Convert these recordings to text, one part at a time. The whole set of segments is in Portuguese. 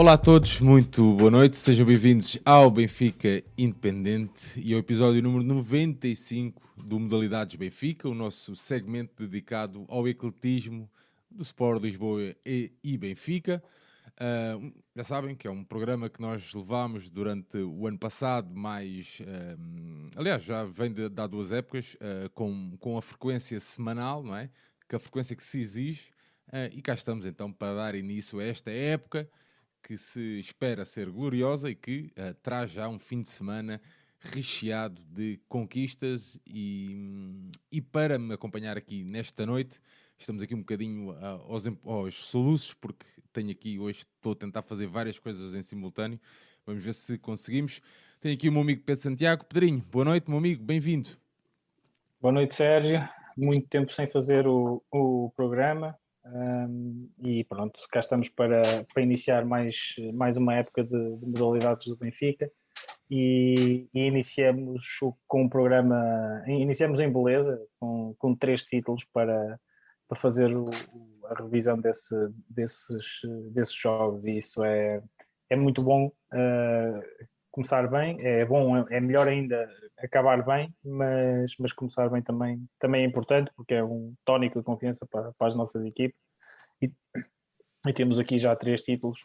Olá a todos, muito boa noite, sejam bem-vindos ao Benfica Independente e ao episódio número 95 do Modalidades Benfica, o nosso segmento dedicado ao ecletismo do Sport Lisboa e, e Benfica. Uh, já sabem que é um programa que nós levámos durante o ano passado, mais. Uh, aliás, já vem de, de há duas épocas, uh, com, com a frequência semanal, não é? Que a frequência que se exige. e cá estamos então para dar início a esta época que se espera ser gloriosa e que uh, traz já um fim de semana recheado de conquistas e, e para me acompanhar aqui nesta noite, estamos aqui um bocadinho uh, aos, aos soluços, porque tenho aqui hoje, estou a tentar fazer várias coisas em simultâneo, vamos ver se conseguimos. Tenho aqui o meu amigo Pedro Santiago. Pedrinho, boa noite, meu amigo, bem-vindo. Boa noite, Sérgio. Muito tempo sem fazer o, o programa. Um, e pronto, cá estamos para, para iniciar mais, mais uma época de, de modalidades do Benfica. E, e iniciamos com um programa, iniciamos em beleza, com, com três títulos para, para fazer o, a revisão desse, desses, desses jogos. E isso é, é muito bom. Uh, começar bem, é bom, é melhor ainda acabar bem, mas, mas começar bem também, também é importante porque é um tónico de confiança para, para as nossas equipes. E, e temos aqui já três títulos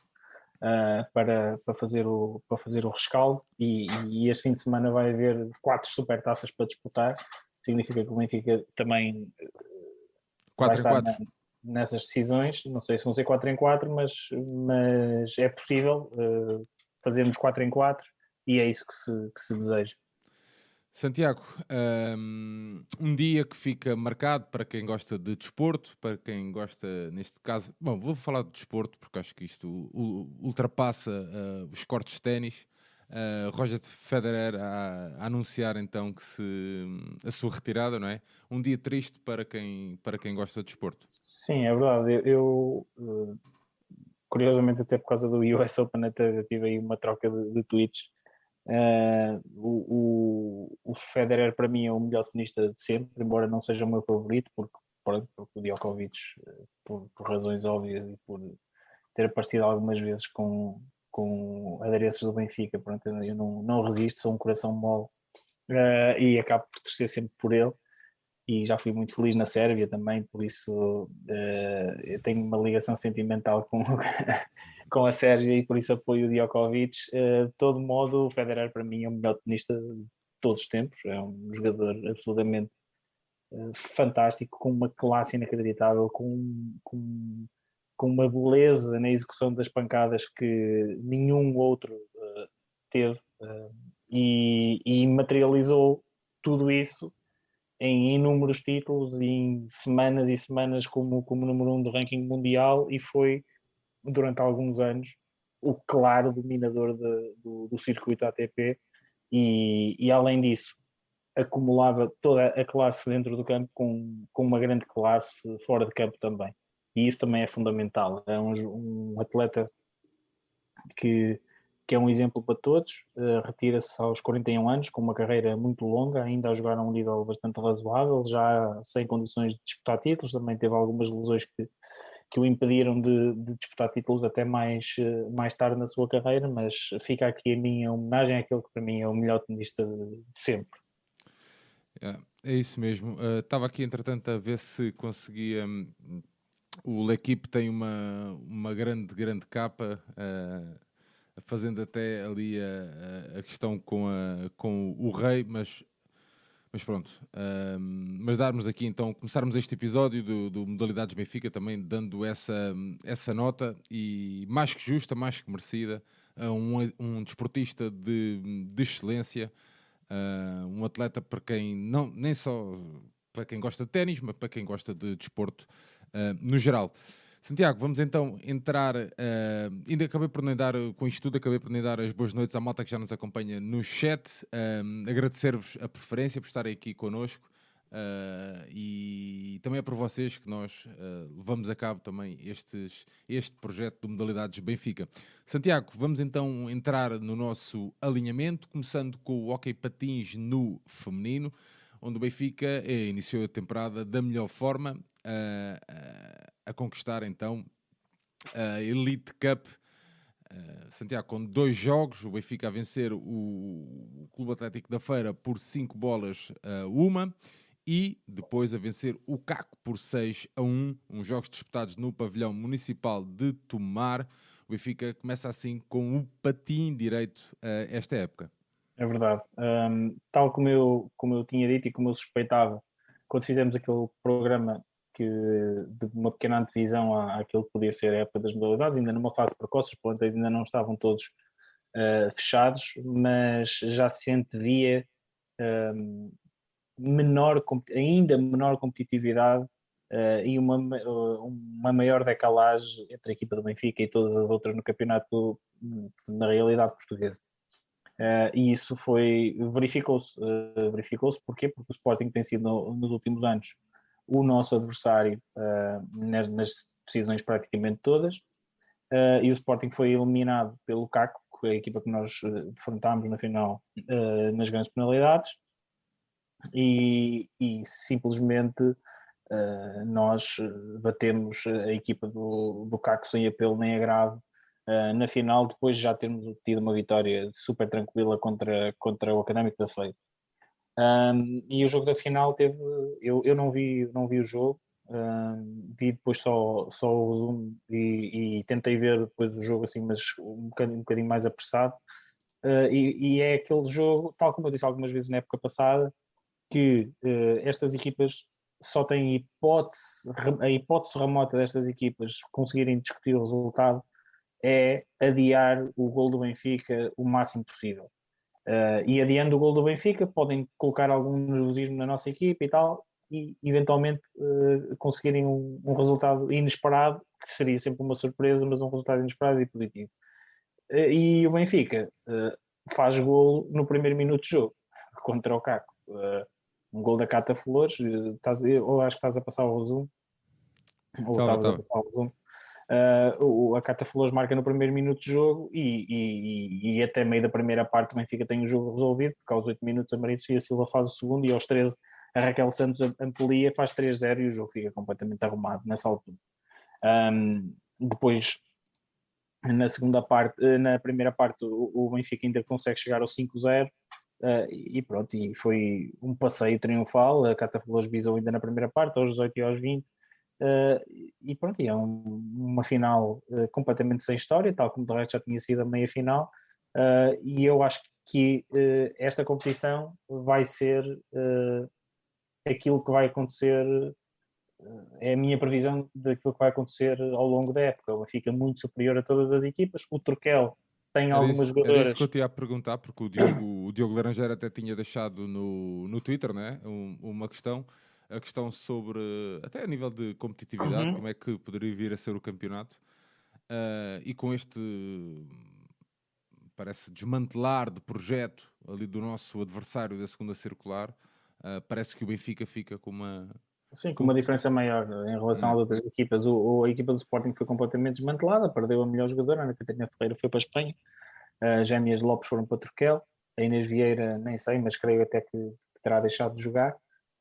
uh, para, para, fazer o, para fazer o rescaldo. E, e, este fim de semana vai haver quatro supertaças para disputar, significa que o Benfica também 4 vai estar na, nessas decisões, não sei se vão ser 4 em 4, mas, mas é possível uh, fazermos 4 em 4 e é isso que se, que se deseja. Santiago, um dia que fica marcado para quem gosta de desporto, para quem gosta, neste caso, bom, vou falar de desporto porque acho que isto ultrapassa uh, os cortes de ténis. Uh, Roger Federer a, a, anunciar então que se, a sua retirada, não é? Um dia triste para quem, para quem gosta de desporto. Sim, é verdade. Eu, eu uh, curiosamente, até por causa do US Open, até tive aí uma troca de, de tweets Uh, o, o, o, Federer para mim é o melhor tenista de sempre, embora não seja o meu favorito, porque, porque o Djokovic, eh, por, por, razões óbvias e por ter aparecido algumas vezes com, com adereços do Benfica, pronto, eu não, não resisto, sou um coração mole uh, e acabo por torcer sempre por ele. E já fui muito feliz na Sérvia também, por isso uh, eu tenho uma ligação sentimental com, com a Sérvia e por isso apoio o Djokovic. Uh, de todo modo, o Federer para mim é o melhor tenista de todos os tempos, é um jogador absolutamente uh, fantástico, com uma classe inacreditável, com, com, com uma beleza na execução das pancadas que nenhum outro uh, teve e, e materializou tudo isso em inúmeros títulos em semanas e semanas como, como número um do ranking mundial e foi durante alguns anos o claro dominador de, do, do, circuito ATP e, e, além disso acumulava toda a classe dentro do campo com, com uma grande classe fora de campo também. E isso também é fundamental. É um, um atleta que, que é um exemplo para todos. Uh, retira-se aos 41 anos com uma carreira muito longa ainda a jogar a um nível bastante razoável já sem condições de disputar títulos também teve algumas lesões que que o impediram de, de, disputar títulos até mais, eh, mais tarde na sua carreira, mas fica aqui a minha homenagem àquele que para mim é o melhor tenista de, sempre. É, é isso mesmo. Uh, estava aqui, entretanto, a ver se conseguia. Um, o L'Equipe tem uma, uma grande, grande capa, uh, fazendo até ali a, a questão com, a, com o rei, mas mas pronto, um, mas darmos aqui então, começarmos este episódio do, do, Modalidades Benfica também dando essa, essa nota e mais que justa, mais que merecida a um, um desportista de, de excelência, uh, um atleta para quem não, nem só para quem gosta de ténis, mas para quem gosta de desporto uh, no geral. Santiago, vamos então entrar. Uh, ainda acabei por nem dar, com isto tudo, acabei por nem dar as boas noites à malta que já nos acompanha no chat. Uh, Agradecer-vos a preferência por estarem aqui connosco. Uh, e também é por vocês que nós levamos a cabo também estes, este projeto de modalidades Benfica. Santiago, vamos então entrar no nosso alinhamento, começando com o Hockey Patins no feminino, onde o Benfica iniciou a temporada da melhor forma a, a conquistar então a Elite Cup Uh, Santiago, com dois jogos, o Benfica a vencer o, Clube Atlético da Feira por 5 bolas a uma e depois a vencer o Caco por 6 a 1, uns jogos disputados no pavilhão municipal de Tomar. O Benfica começa assim com o patim direito uh, esta época. É verdade. Um, tal como eu, como eu tinha dito e como eu suspeitava, quando fizemos aquele programa que, de uma pequena antevisão àquilo que podia ser a época das modalidades, ainda numa fase precoce, os plantéis ainda não estavam todos uh, fechados, mas já se antevia um, menor, ainda menor competitividade uh, e uma, uma maior decalagem entre a equipa do Benfica e todas as outras no campeonato na realidade portuguesa. Uh, e isso foi, verificou-se, verificou-se porquê? Porque o Sporting tem sido no, nos últimos anos o nosso adversário uh, nas, nas, decisões praticamente todas, e o Sporting foi eliminado pelo CACO, que é a equipa que nós defrontámos na final nas grandes penalidades, e, e simplesmente nós batemos a equipa do, do CACO sem apelo nem agravo na final, depois de já termos tido uma vitória super tranquila contra, contra o Académico da Feira. Um, e o jogo da final teve. Eu, eu não, vi, não vi o jogo, um, vi depois só, só o resumo e, e, tentei ver depois o jogo assim, mas um bocadinho, um bocadinho mais apressado. Uh, e, e, é aquele jogo, tal como eu disse algumas vezes na época passada, que uh, estas equipas só têm hipótese, a hipótese remota destas equipas conseguirem discutir o resultado é adiar o gol do Benfica o máximo possível. Uh, e adiando o gol do Benfica, podem colocar algum nervosismo na nossa equipe e tal, e eventualmente uh, conseguirem um, um, resultado inesperado, que seria sempre uma surpresa, mas um resultado inesperado e positivo. Uh, e o Benfica faz gol no primeiro minuto de jogo, contra o Caco. um gol da Cata Flores, estás, ou acho que estás a passar o resumo, ou estavas a passar o resumo. Uh, a Cata Flores marca no primeiro minuto de jogo e, e, e, até meio da primeira parte o Benfica tem o jogo resolvido, porque aos 8 minutos a Maria Sofia Silva faz o segundo e aos 13 a Raquel Santos amplia, faz 3-0 e o jogo fica completamente arrumado nessa altura. Um, depois, na segunda parte, eh, na primeira parte, o, o Benfica ainda consegue chegar ao 5-0 uh, ah, e pronto, e foi um passeio triunfal. A Cata Flores visou ainda na primeira parte, aos 18 e aos 20 Uh, e pronto, é um, uma final uh, completamente sem história, tal como de resto já tinha sido a meia final, uh, e eu acho que esta competição vai ser aquilo que vai acontecer, é a minha previsão daquilo que vai acontecer ao longo da época. Ela fica muito superior a todas as equipas. O Turquel tem era algumas isso, jogadoras. Era isso que eu te ia perguntar, porque o Diogo, o Diogo Laranjeira até tinha deixado no, no Twitter né? Um, uma questão a questão sobre, até a nível de competitividade, uhum. como é que poderia vir a ser o campeonato. Uh, e com este, parece, desmantelar de projeto ali do nosso adversário da segunda circular, uh, parece que o Benfica fica com uma. Sim, com uma diferença maior em relação às outras equipas. O, o, a equipa do Sporting foi completamente desmantelada, perdeu a melhor jogadora, Ana Catarina Ferreira foi para a Espanha, a Gémias Lopes foram para Turquel, a Inês Vieira, nem sei, mas creio até que terá deixado de jogar.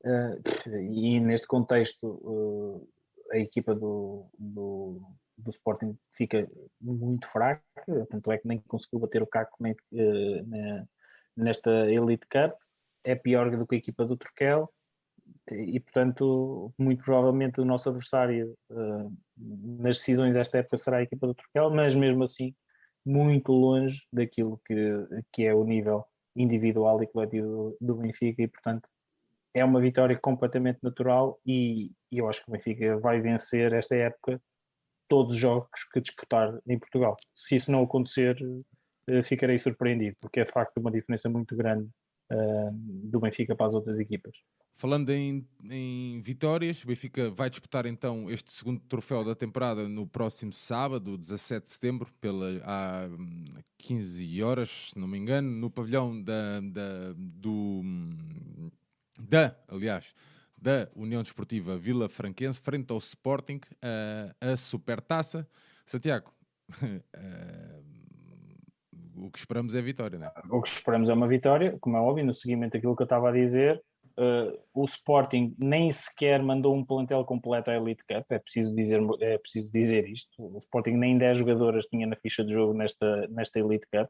Uh, e neste contexto, uh, a equipa do, do, do, Sporting fica muito fraca, tanto é que nem conseguiu bater o caco nem, uh, na, nesta Elite Cup. É pior do que a equipa do Turquel e, portanto, muito provavelmente o nosso adversário nas decisões desta época será a equipa do Turquel, mas mesmo assim, muito longe daquilo que, que é o nível individual e coletivo do Benfica e, portanto, é uma vitória completamente natural e, e, eu acho que o Benfica vai vencer esta época todos os jogos que disputar em Portugal. Se isso não acontecer, eh, ficarei surpreendido, porque é de facto uma diferença muito grande uh, do Benfica para as outras equipas. Falando em, em, vitórias, o Benfica vai disputar então este segundo troféu da temporada no próximo sábado, 17 de setembro, pela, há 15 horas, se não me engano, no pavilhão da, da do da, aliás, da União Desportiva Vila Franquense, frente ao Sporting, a, a Supertaça. Santiago, o que esperamos é vitória, não é? O que esperamos é uma vitória, como é óbvio, no seguimento daquilo que eu estava a dizer, uh, o Sporting nem sequer mandou um plantel completo à Elite Cup, é preciso dizer, é preciso dizer isto. O Sporting nem 10 jogadoras tinha na ficha de jogo nesta, nesta Elite Cup.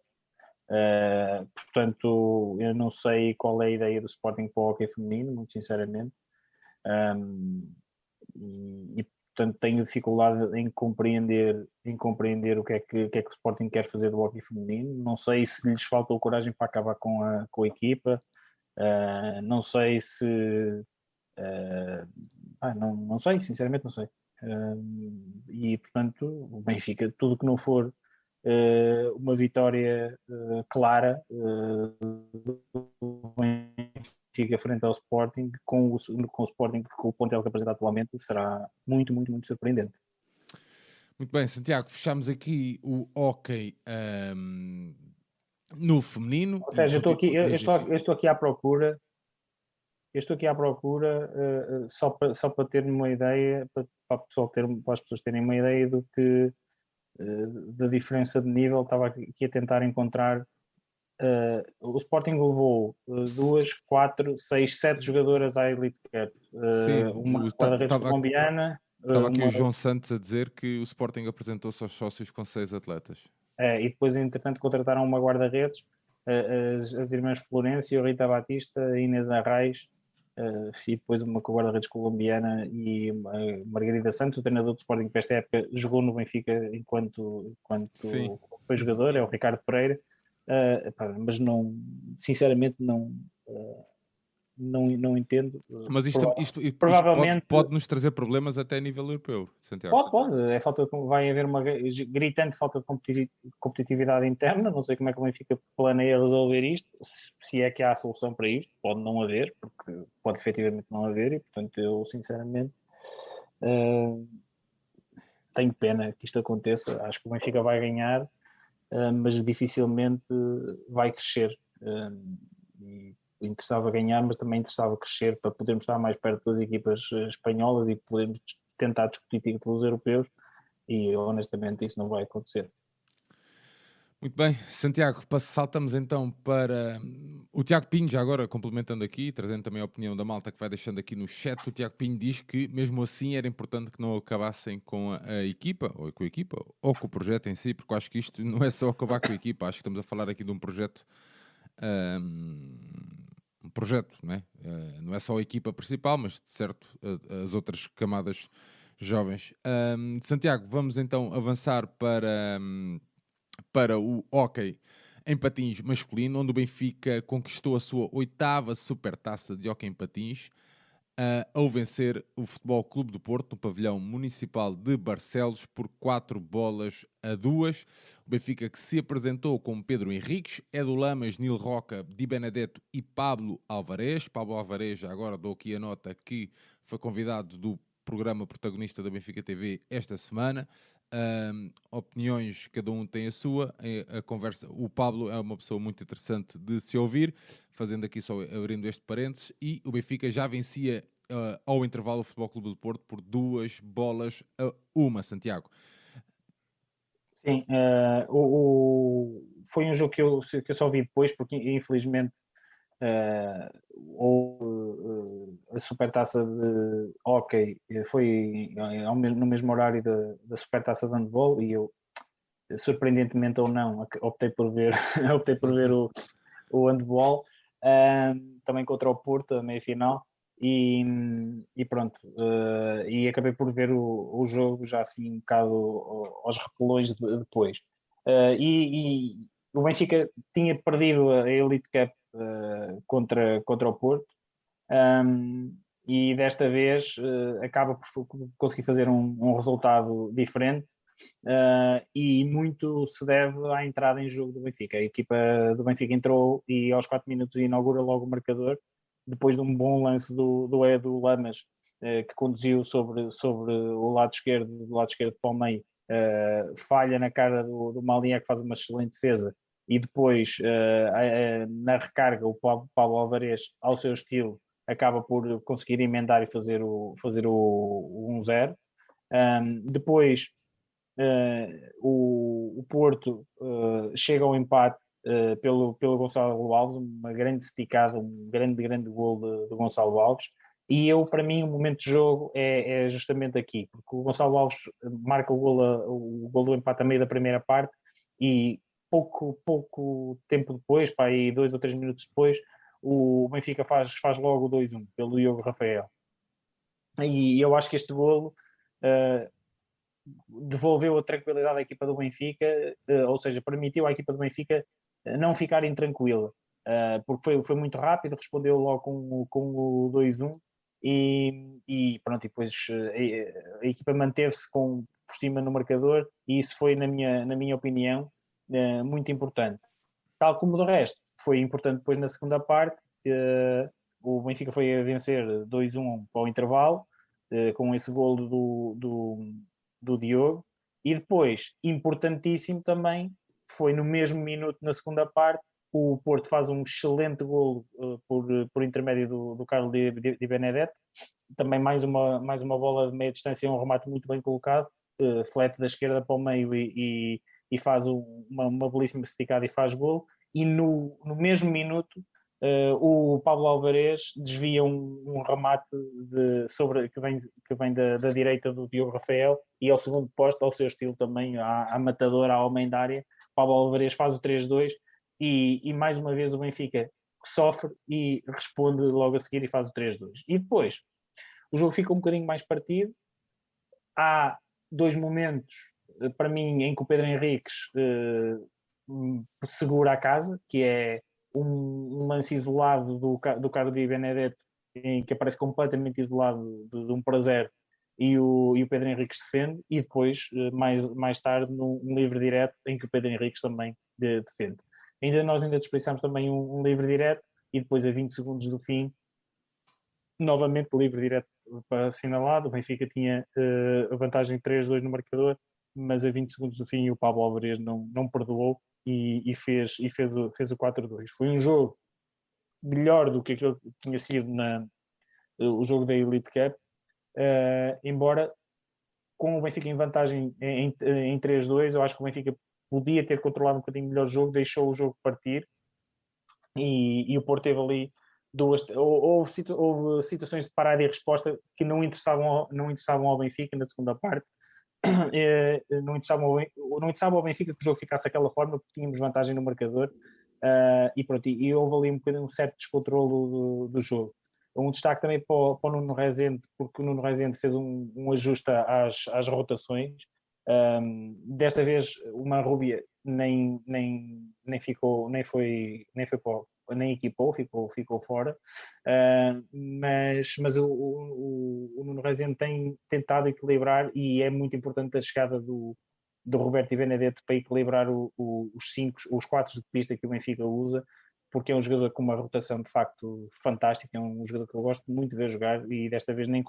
Uh, portanto, eu não sei qual é a ideia do Sporting para o hockey feminino, muito sinceramente. Um, e, e, portanto tenho dificuldade em compreender, em compreender o que é que, que, é que o Sporting quer fazer do hockey feminino. Não sei se lhes faltou coragem para acabar com a, com a equipa, uh, não sei se. Uh, ah, não, não sei, sinceramente não sei. E portanto, o Benfica, tudo que não for uma vitória clara fica frente ao Sporting, com o, com o Sporting, com o pontel que apresenta atualmente, será muito, muito, muito surpreendente. Muito bem, Santiago, fechamos aqui o hockey um, no feminino. Ou seja, eu estou, aqui, eu, estou, eu estou aqui à procura, eu estou aqui à procura uh, só, para, só para ter uma ideia, para, para, ter, para as pessoas terem uma ideia do que da diferença de nível, estava aqui a tentar encontrar Uh, o Sporting levou uh, duas, quatro, seis, sete jogadoras à Elite Cup. Uh, Sim, uma guarda-redes colombiana. Estava aqui uma... o João Santos a dizer que o Sporting apresentou-se aos sócios com seis atletas. É, e depois, entretanto, contrataram uma guarda-redes, as, as irmãs Florencio, Rita Batista, Inês Arraes, e depois uma guarda-redes colombiana e Margarida Santos, o treinador do Sporting para esta época, jogou no Benfica enquanto, enquanto foi jogador, é o Ricardo Pereira. Uh, mas não, sinceramente, não. Uh, não, não entendo. Mas isto, isto, isto, provavelmente isto pode, pode, nos trazer problemas até a nível europeu, Santiago. Pode, pode. É falta, vai haver uma gritante falta de competitividade interna. Não sei como é que o Benfica planeia resolver isto. Se é que há solução para isto, pode não haver, porque pode efetivamente não haver, e portanto eu sinceramente uh, tenho pena que isto aconteça. Acho que o Benfica vai ganhar ah, mas dificilmente vai crescer. Ah, e interessava ganhar, mas também interessava crescer para podermos estar mais perto das equipas ah, espanholas e podermos tentar discutir títulos europeus. E honestamente isso não vai acontecer. Muito bem, Santiago, saltamos então para o Tiago Pinho, já agora complementando aqui, trazendo também a opinião da malta que vai deixando aqui no chat. O Tiago Pinho diz que mesmo assim era importante que não acabassem com a, equipa, ou com a equipa, ou com o projeto em si, porque eu acho que isto não é só acabar com a equipa, acho que estamos a falar aqui de um projeto. Um, um projeto, não é? Uh, não é só a equipa principal, mas de certo as outras camadas jovens. Um, Santiago, vamos então avançar para. Um, para o hockey em patins masculino, onde o Benfica conquistou a sua oitava supertaça de hockey em patins, uh, ao vencer o Futebol Clube do Porto no pavilhão municipal de Barcelos por 4 bolas a 2. O Benfica que se apresentou com Pedro Henriques, Edu Lamas, Nil Roca, Di Benedetto e Pablo Alvarez. Pablo Alvarez, agora dou aqui a nota que foi convidado do programa protagonista da Benfica TV esta semana. Um, opiniões, cada um tem a sua. A, conversa, o Pablo é uma pessoa muito interessante de se ouvir, fazendo aqui só abrindo este parênteses. E o Benfica já vencia uh, ao intervalo o Futebol Clube do Porto por duas bolas a uma, Santiago. Sim, uh, o, o, foi um jogo que eu, que eu só vi depois, porque infelizmente uh, ou uh, a supertaça de hockey foi no mesmo horário da, da supertaça de handball e eu surpreendentemente ou não optei por ver optei por ver o, o handball uh, também contra o Porto a meia final e, e pronto uh, e acabei por ver o, o jogo já assim um bocado aos repelões depois uh, e, e o Benfica tinha perdido a Elite Cup uh, contra, contra o Porto. Um, e desta vez uh, acaba por conseguir fazer um, um resultado diferente uh, e muito se deve à entrada em jogo do Benfica. A equipa do Benfica entrou e aos 4 minutos inaugura logo o marcador, depois de um bom lance do, do Edu Lamas, uh, que conduziu sobre, sobre o lado esquerdo, do lado esquerdo para o meio, falha na cara do, do Malinha que faz uma excelente defesa e depois na recarga o Paulo Alvarez, ao seu estilo, acaba por conseguir emendar e fazer o, fazer o, o 1-0. Um, depois uh, o, o, Porto uh, chega ao empate uh, pelo, pelo Gonçalo Alves, uma grande esticada, um grande, grande gol de, de Gonçalo Alves. E eu, para mim, o momento de jogo é, é, justamente aqui, porque o Gonçalo Alves marca o gol, o gol do empate a meio da primeira parte e pouco, pouco tempo depois, para aí dois ou três minutos depois, o Benfica faz, faz logo o 2-1 pelo Diogo Rafael. E eu acho que este golo uh, devolveu a tranquilidade à equipa do Benfica, uh, ou seja, permitiu à equipa do Benfica não ficar intranquila, uh, porque foi, foi muito rápido, respondeu logo com, com o 2-1 e, e, pronto, e depois a, a equipa manteve-se com por cima no marcador e isso foi, na minha, na minha opinião, muito importante. Tal como do resto, foi importante depois na segunda parte, o Benfica foi a vencer 2-1 para o intervalo, uh, com esse gol do, do, do Diogo, e depois, importantíssimo também, foi no mesmo minuto na segunda parte, o Porto faz um excelente gol uh, por, por intermédio do, do Carlos de, de, de Benedetto, também mais uma, mais uma bola de meia distância, um remate muito bem colocado, uh, flete da esquerda para o meio e, e, e faz uma, uma belíssima esticada e faz gol, e no, no mesmo minuto Uh, o Pablo Alvarez desvia um, um remate de, sobre, que vem, que vem da, da, direita do Diogo Rafael e ao segundo posto, ao seu estilo também, à, à matadora, à homem da área. Pablo Alvarez faz o 3-2 e, e, mais uma vez o Benfica sofre e responde logo a seguir e faz o 3-2. E depois o jogo fica um bocadinho mais partido. Há dois momentos, eh, para mim, em que o Pedro Henriques uh, segura a casa, que é um, lance isolado do, do Carlos Di Benedetto, em que aparece completamente isolado de, de um prazer e o, e o Pedro Henriques defende, e depois, eh, mais, mais tarde, num um livre direto, em que o Pedro Henriques também de, defende. Ainda nós ainda desperdiçámos também um, um, livre direto, e depois a 20 segundos do fim, novamente livre direto para assinalado, o Benfica tinha uh, a vantagem 3-2 no marcador, mas a 20 segundos do fim o Pablo Alvarez não, não perdoou e, e, fez, e fez, o, fez o 4-2. Foi um jogo melhor do que aquilo que tinha sido na, o jogo da Elite Cup, uh, embora com o Benfica em vantagem em, em, em 3-2, eu acho que o Benfica podia ter controlado um bocadinho melhor o jogo, deixou o jogo partir e, e o Porto teve ali duas houve, houve, situações de parada e resposta que não interessavam, não interessavam ao Benfica na segunda parte não, interessava, não interessava ao Benfica que o jogo ficasse daquela forma, porque tínhamos vantagem no marcador uh, e pronto, e, houve ali um bocadinho um certo descontrole do, do jogo. Um destaque também para o, para o Nuno Rezende, porque o Nuno Rezende fez um, um ajuste às, às rotações. Um, desta vez o Marrubia nem, nem, nem ficou, nem foi, nem foi para, nem equipou, ficou, ficou fora, uh, mas, mas o, o, o Nuno Rezende tem tentado equilibrar e é muito importante a chegada do, do Roberto e Benedetto para equilibrar o, o, os cinco, os quatro de pista que o Benfica usa, porque é um jogador com uma rotação de facto fantástica, é um jogador que eu gosto muito de ver jogar e desta vez nem,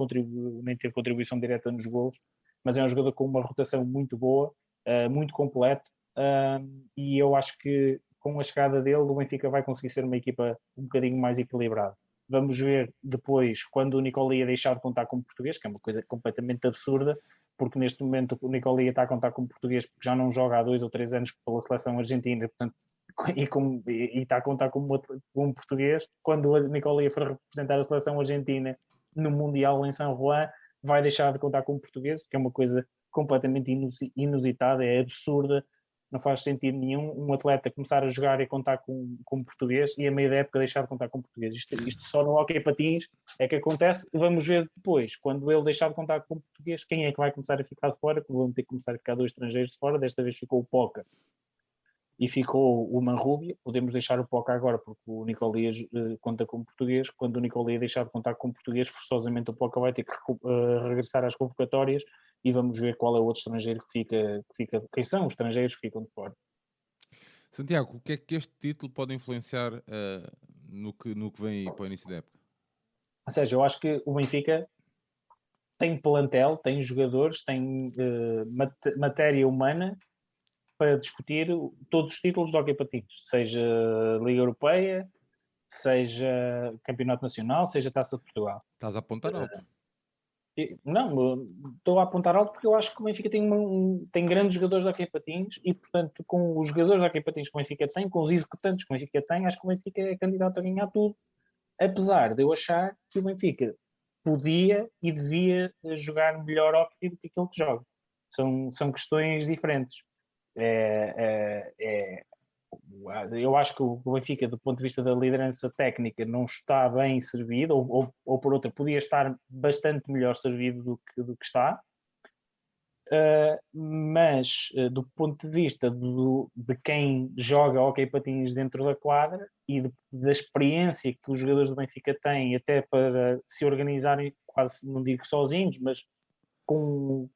nem teve contribuição direta nos gols, mas é um jogador com uma rotação muito boa, uh, muito completo, uh, e eu acho que com a chegada dele, o Benfica vai conseguir ser uma equipa um bocadinho mais equilibrada. Vamos ver depois quando o Nicolia deixar de contar como português, que é uma coisa completamente absurda, porque neste momento o Nicolia está a contar como português porque já não joga há dois ou três anos pela seleção argentina, portanto, e, e, está a contar como um português. Quando o Nicolia for representar a seleção argentina no Mundial em São Juan, vai deixar de contar como português, que é uma coisa completamente inusitada, é absurda não faz sentido nenhum um atleta começar a jogar e contar com, com português e a meio da época deixar de contar com português. Isto, isto só no hockey patins é que acontece. Vamos ver depois, quando ele deixar de contar com português, quem é que vai começar a ficar de fora, vão ter que começar a ficar dois estrangeiros de fora. Desta vez ficou o Poca e ficou o Manrubia. Podemos deixar o Poca agora, porque o Nicolias uh, conta com português. Quando o Nicolias deixar de contar com português, forçosamente o Poca vai ter que uh, regressar às convocatórias e vamos ver qual é o outro estrangeiro que fica, que fica quem são os estrangeiros que ficam de fora. Santiago, o que é que este título pode influenciar uh, no, que, no que vem para o início da época? Ou seja, eu acho que o Benfica tem plantel, tem jogadores, tem uh, mat matéria humana para discutir todos os títulos do Hockey Patins, seja Liga Europeia, seja Campeonato Nacional, seja Taça de Portugal. Estás a apontar alto. Não, estou a apontar alto porque eu acho que o Benfica tem, um, tem grandes jogadores da Hockey Patins e, portanto, com os jogadores da Hockey Patins que o Benfica tem, com os executantes que o Benfica tem, acho que o Benfica é candidato a ganhar tudo. Apesar de eu achar que o Benfica podia e devia jogar melhor hockey do que aquilo que joga. São, são questões diferentes. É, é, é, eu acho que o Benfica, do ponto de vista da liderança técnica, não está bem servido, ou, ou, ou por outra, podia estar bastante melhor servido do que, do que está. Uh, mas uh, do ponto de vista do, de quem joga hockey patins dentro da quadra e de, da experiência que os jogadores do Benfica têm até para se organizarem quase, não digo sozinhos, mas com,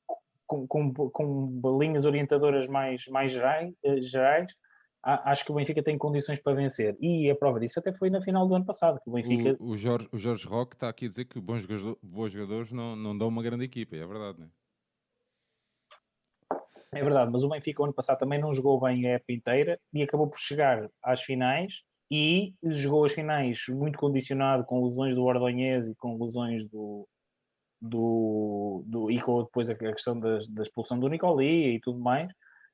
com, com, com linhas orientadoras mais, mais gerais, uh, gerais acho que o Benfica tem condições para vencer. E a prova disso até foi na final do ano passado. Que o, Benfica... o, o, Jorge, o Jorge Roque está aqui a dizer que bons, bons jogadores não, não dão uma grande equipa, é verdade, não é? É verdade, mas o Benfica o ano passado também não jogou bem a época inteira e acabou por chegar às finais e jogou as finais muito condicionado com lesões do Ordonhês e com lesões do, do, do e com depois a questão da, da expulsão do Nicoli e tudo mais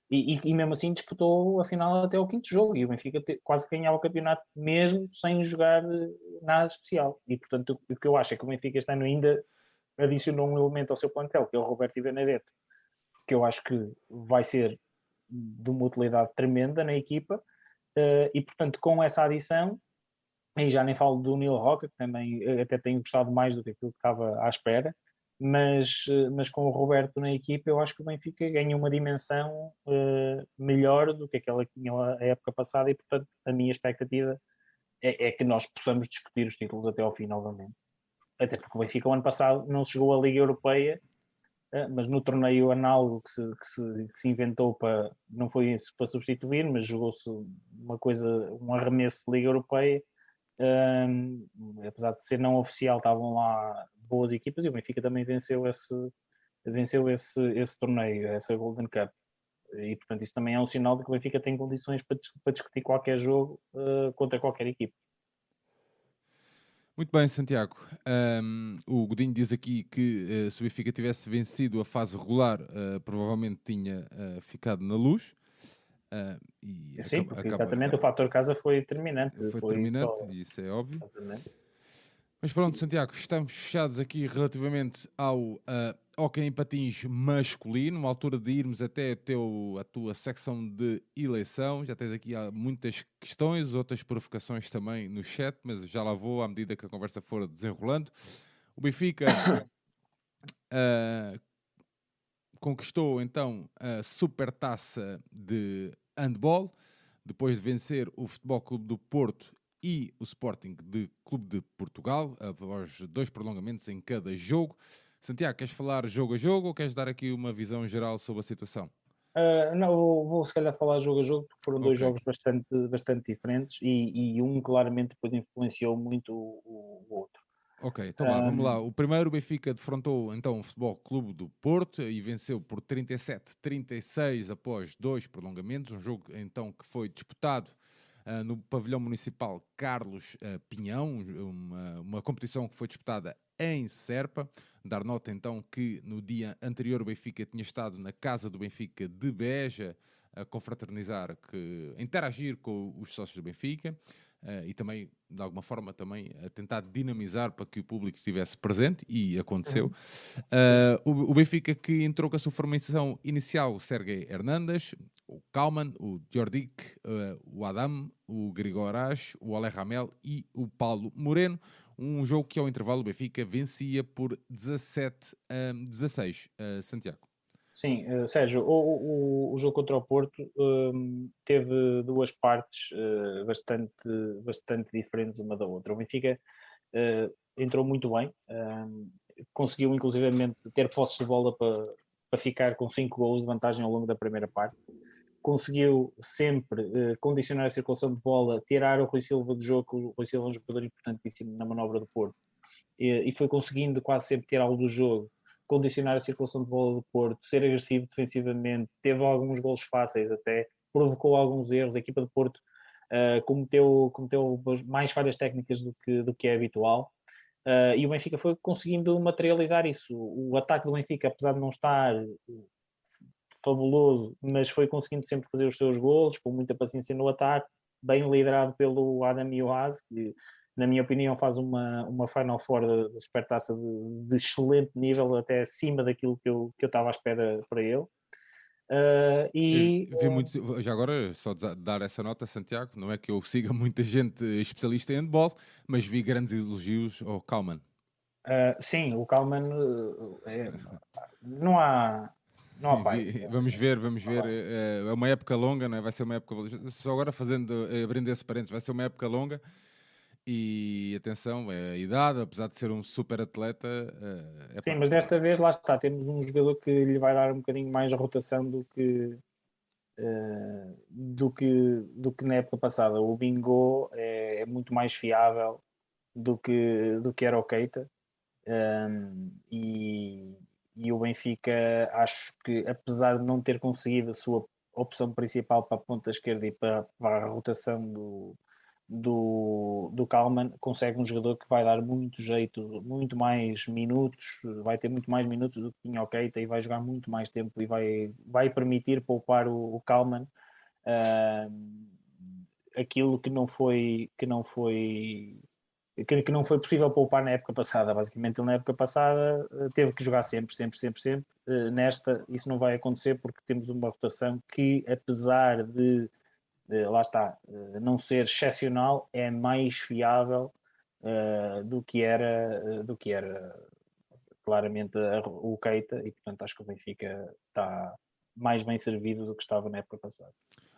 e, e, mesmo assim disputou a final até o quinto jogo e o Benfica te, quase ganhava o campeonato mesmo sem jogar eh, nada especial. E portanto o, o que eu acho é que o Benfica este ano ainda adicionou um elemento ao seu plantel, que é o Roberto Benedetto, que eu acho que vai ser de uma utilidade tremenda na equipa. Uh, e portanto com essa adição, e já nem falo do Neil Roca, que também eh, até tenho gostado mais do que aquilo que estava à espera, mas, eh, mas com o Roberto na equipa, eu acho que o Benfica ganha uma dimensão uh, melhor do que aquela que tinha a época passada, e portanto a minha expectativa é, é, que nós possamos discutir os títulos até ao fim novamente. Até porque o Benfica, o ano passado, não chegou à Liga Europeia, uh, mas no torneio análogo que se, que se, que se inventou para, não foi para substituir, mas jogou-se uma coisa, um arremesso de Liga Europeia. Um, apesar de ser não oficial, estavam lá boas equipas e o Benfica também venceu esse, venceu esse, esse torneio, essa Golden Cup. E portanto, isso também é um sinal de que o Benfica tem condições para, para discutir qualquer jogo uh, contra qualquer equipe. Muito bem, Santiago. Um, o Godinho diz aqui que uh, se o Benfica tivesse vencido a fase regular, uh, provavelmente tinha ficado na luz. Sim, acaba, porque exatamente acaba, o fator casa foi determinante. Foi, foi determinante, só... isso é óbvio. Exatamente. Mas pronto, Santiago, estamos fechados aqui relativamente ao uh, hockey em patins masculino, uma altura de irmos até a, teu, a tua secção de eleição. Já tens aqui muitas questões, outras provocações também no chat, mas já lá vou à medida que a conversa for desenrolando. O Benfica uh, conquistou então a supertaça de handball, depois de vencer o Futebol Clube do Porto e o Sporting de Clube de Portugal, após dois prolongamentos em cada jogo. Santiago, queres falar jogo a jogo ou queres dar aqui uma visão geral sobre a situação? Uh, não, vou, vou, se calhar falar jogo a jogo, porque foram okay. dois jogos bastante, bastante diferentes e, e, um claramente depois influenciou muito o, o outro. Ok, então um... vamos lá. O primeiro, o Benfica defrontou então o Futebol Clube do Porto e venceu por 37-36 após dois prolongamentos. Um jogo então que foi disputado uh, no pavilhão municipal Carlos uh, Pinhão, uma, uma competição que foi disputada em Serpa. Dar nota então que no dia anterior o Benfica tinha estado na casa do Benfica de Beja a confraternizar, que, a interagir com os sócios do Benfica. Uh, e também, de alguma forma, também a tentar dinamizar para que o público estivesse presente, e aconteceu. Uh, o, Benfica que entrou com a sua formação inicial, o Sergei Hernandes, o Kalman, o Jordik, uh, o Adam, o Grigorás, o Ale Ramel e o Paulo Moreno. Um jogo que ao intervalo o Benfica vencia por 17 a 16. Santiago. Sim, uh, Sérgio, o, o, o, jogo contra o Porto um, teve duas partes uh, bastante, bastante diferentes uma da outra. O Benfica uh, entrou muito bem, um, conseguiu inclusivamente ter posses de bola para, para ficar com 5 gols de vantagem ao longo da primeira parte. Conseguiu sempre condicionar a circulação de bola, tirar o Rui Silva do jogo, o Rui Silva é um jogador importantíssimo na manobra do Porto, e, e foi conseguindo quase sempre tirá-lo do jogo condicionar a circulação de bola do Porto, ser agressivo defensivamente, teve alguns gols fáceis até, provocou alguns erros, a equipa do Porto uh, cometeu, cometeu mais falhas técnicas do que, do que é habitual, Uh, e o Benfica foi conseguindo materializar isso. O ataque do Benfica, apesar de não estar fabuloso, mas foi conseguindo sempre fazer os seus golos, com muita paciência no ataque, bem liderado pelo Adam Ioaz, que na minha opinião faz uma, uma Final Four da Supertaça de, de excelente nível, até acima daquilo que eu, que eu estava à espera para ele. Uh, e vi muito, já agora, só dar essa nota, Santiago, não é que eu siga muita gente especialista em handball, mas vi grandes elogios ao Kalman. Uh, sim, o Kalman é, não há. Não sim, há vi, vamos ver, vamos ver. É, é uma época longa, não é? vai ser uma época. Só agora fazendo, abrindo esse parênteses, vai ser uma época longa. E atenção, é a idade, apesar de ser um super atleta. É Sim, mas desta vez lá está, temos um jogador que lhe vai dar um bocadinho mais rotação do que, uh, do que, do que na época passada. O Bingo é, é muito mais fiável do que, do que era o Keita. Um, e, e o Benfica, acho que apesar de não ter conseguido a sua opção principal para a ponta esquerda e para, para a rotação do, do, do Kalman consegue um jogador que vai dar muito jeito, muito mais minutos, vai ter muito mais minutos do que tinha o Keita e vai jogar muito mais tempo e vai, vai permitir poupar o, o Kalman uh, aquilo que não foi que não foi que, que, não foi possível poupar na época passada. Basicamente, ele na época passada eh, teve que jogar sempre, sempre, sempre, sempre. Uh, nesta, isso não vai acontecer porque temos uma rotação que, apesar de lá está, uh, não ser excepcional, é mais fiável uh, do que era, do que era claramente a, o Keita e portanto acho que o Benfica está mais bem servido do que estava na época passada.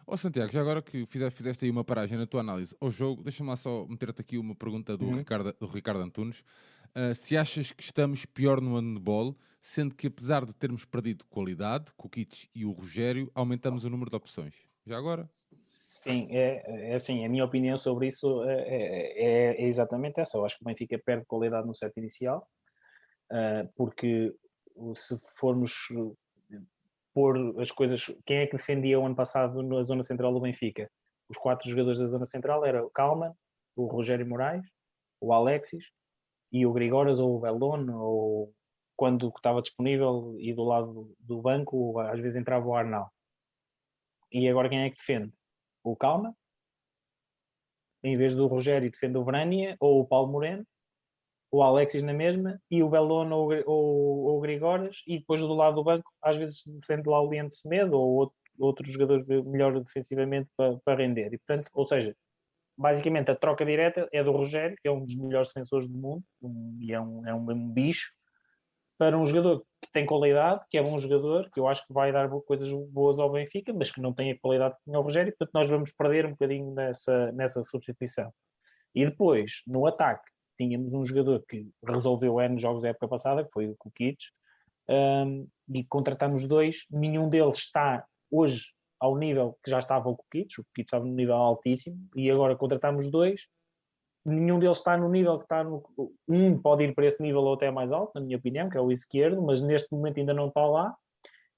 Ó oh, Santiago, já agora que fizeste, fizeste aí uma paragem na tua análise ao jogo, deixa-me lá só meter-te aqui uma pergunta do, uhum. Ricardo, do Ricardo Antunes. Uh, se achas que estamos pior no handball, sendo que apesar de termos perdido qualidade, com o Kits e o Rogério, aumentamos o número de opções? Já agora? Sim, é, é assim, a minha opinião sobre isso é, é, é, exatamente essa. Eu acho que o Benfica perde qualidade no set inicial, uh, porque se formos pôr as coisas. Quem é que defendia o ano passado na zona central do Benfica? Os quatro jogadores da zona central eram o Kalman, o Rogério Moraes, o Alexis e o Grigoras ou o Belon, ou quando estava disponível e do lado do banco, às vezes entrava o Arnal. E agora quem é que defende? O Calma, em vez do Rogério defende o Vrania ou o Paulo Moreno, o Alexis na mesma, e o Belon ou, ou, ou o Grigoras, e depois do lado do banco, às vezes defende lá o Leandro Semedo ou outro, outro jogador melhor defensivamente para, para render. E, portanto, ou seja, basicamente a troca direta é do Rogério, que é um dos melhores defensores do mundo, um, e é um, é um, um bicho, para um jogador que tem qualidade, que é bom jogador, que eu acho que vai dar coisas boas ao Benfica, mas que não tem a qualidade que tinha o Rogério, portanto nós vamos perder um bocadinho nessa, nessa substituição. E depois, no ataque, tínhamos um jogador que resolveu N jogos da época passada, que foi o Kukic, um, e contratamos dois, nenhum deles está hoje ao nível que já estava o Kukic, o Kukic estava no nível altíssimo, e agora contratamos dois, nenhum deles está no nível que está no. Um pode ir para esse nível ou até mais alto, na minha opinião, que é o esquerdo, mas neste momento ainda não está lá.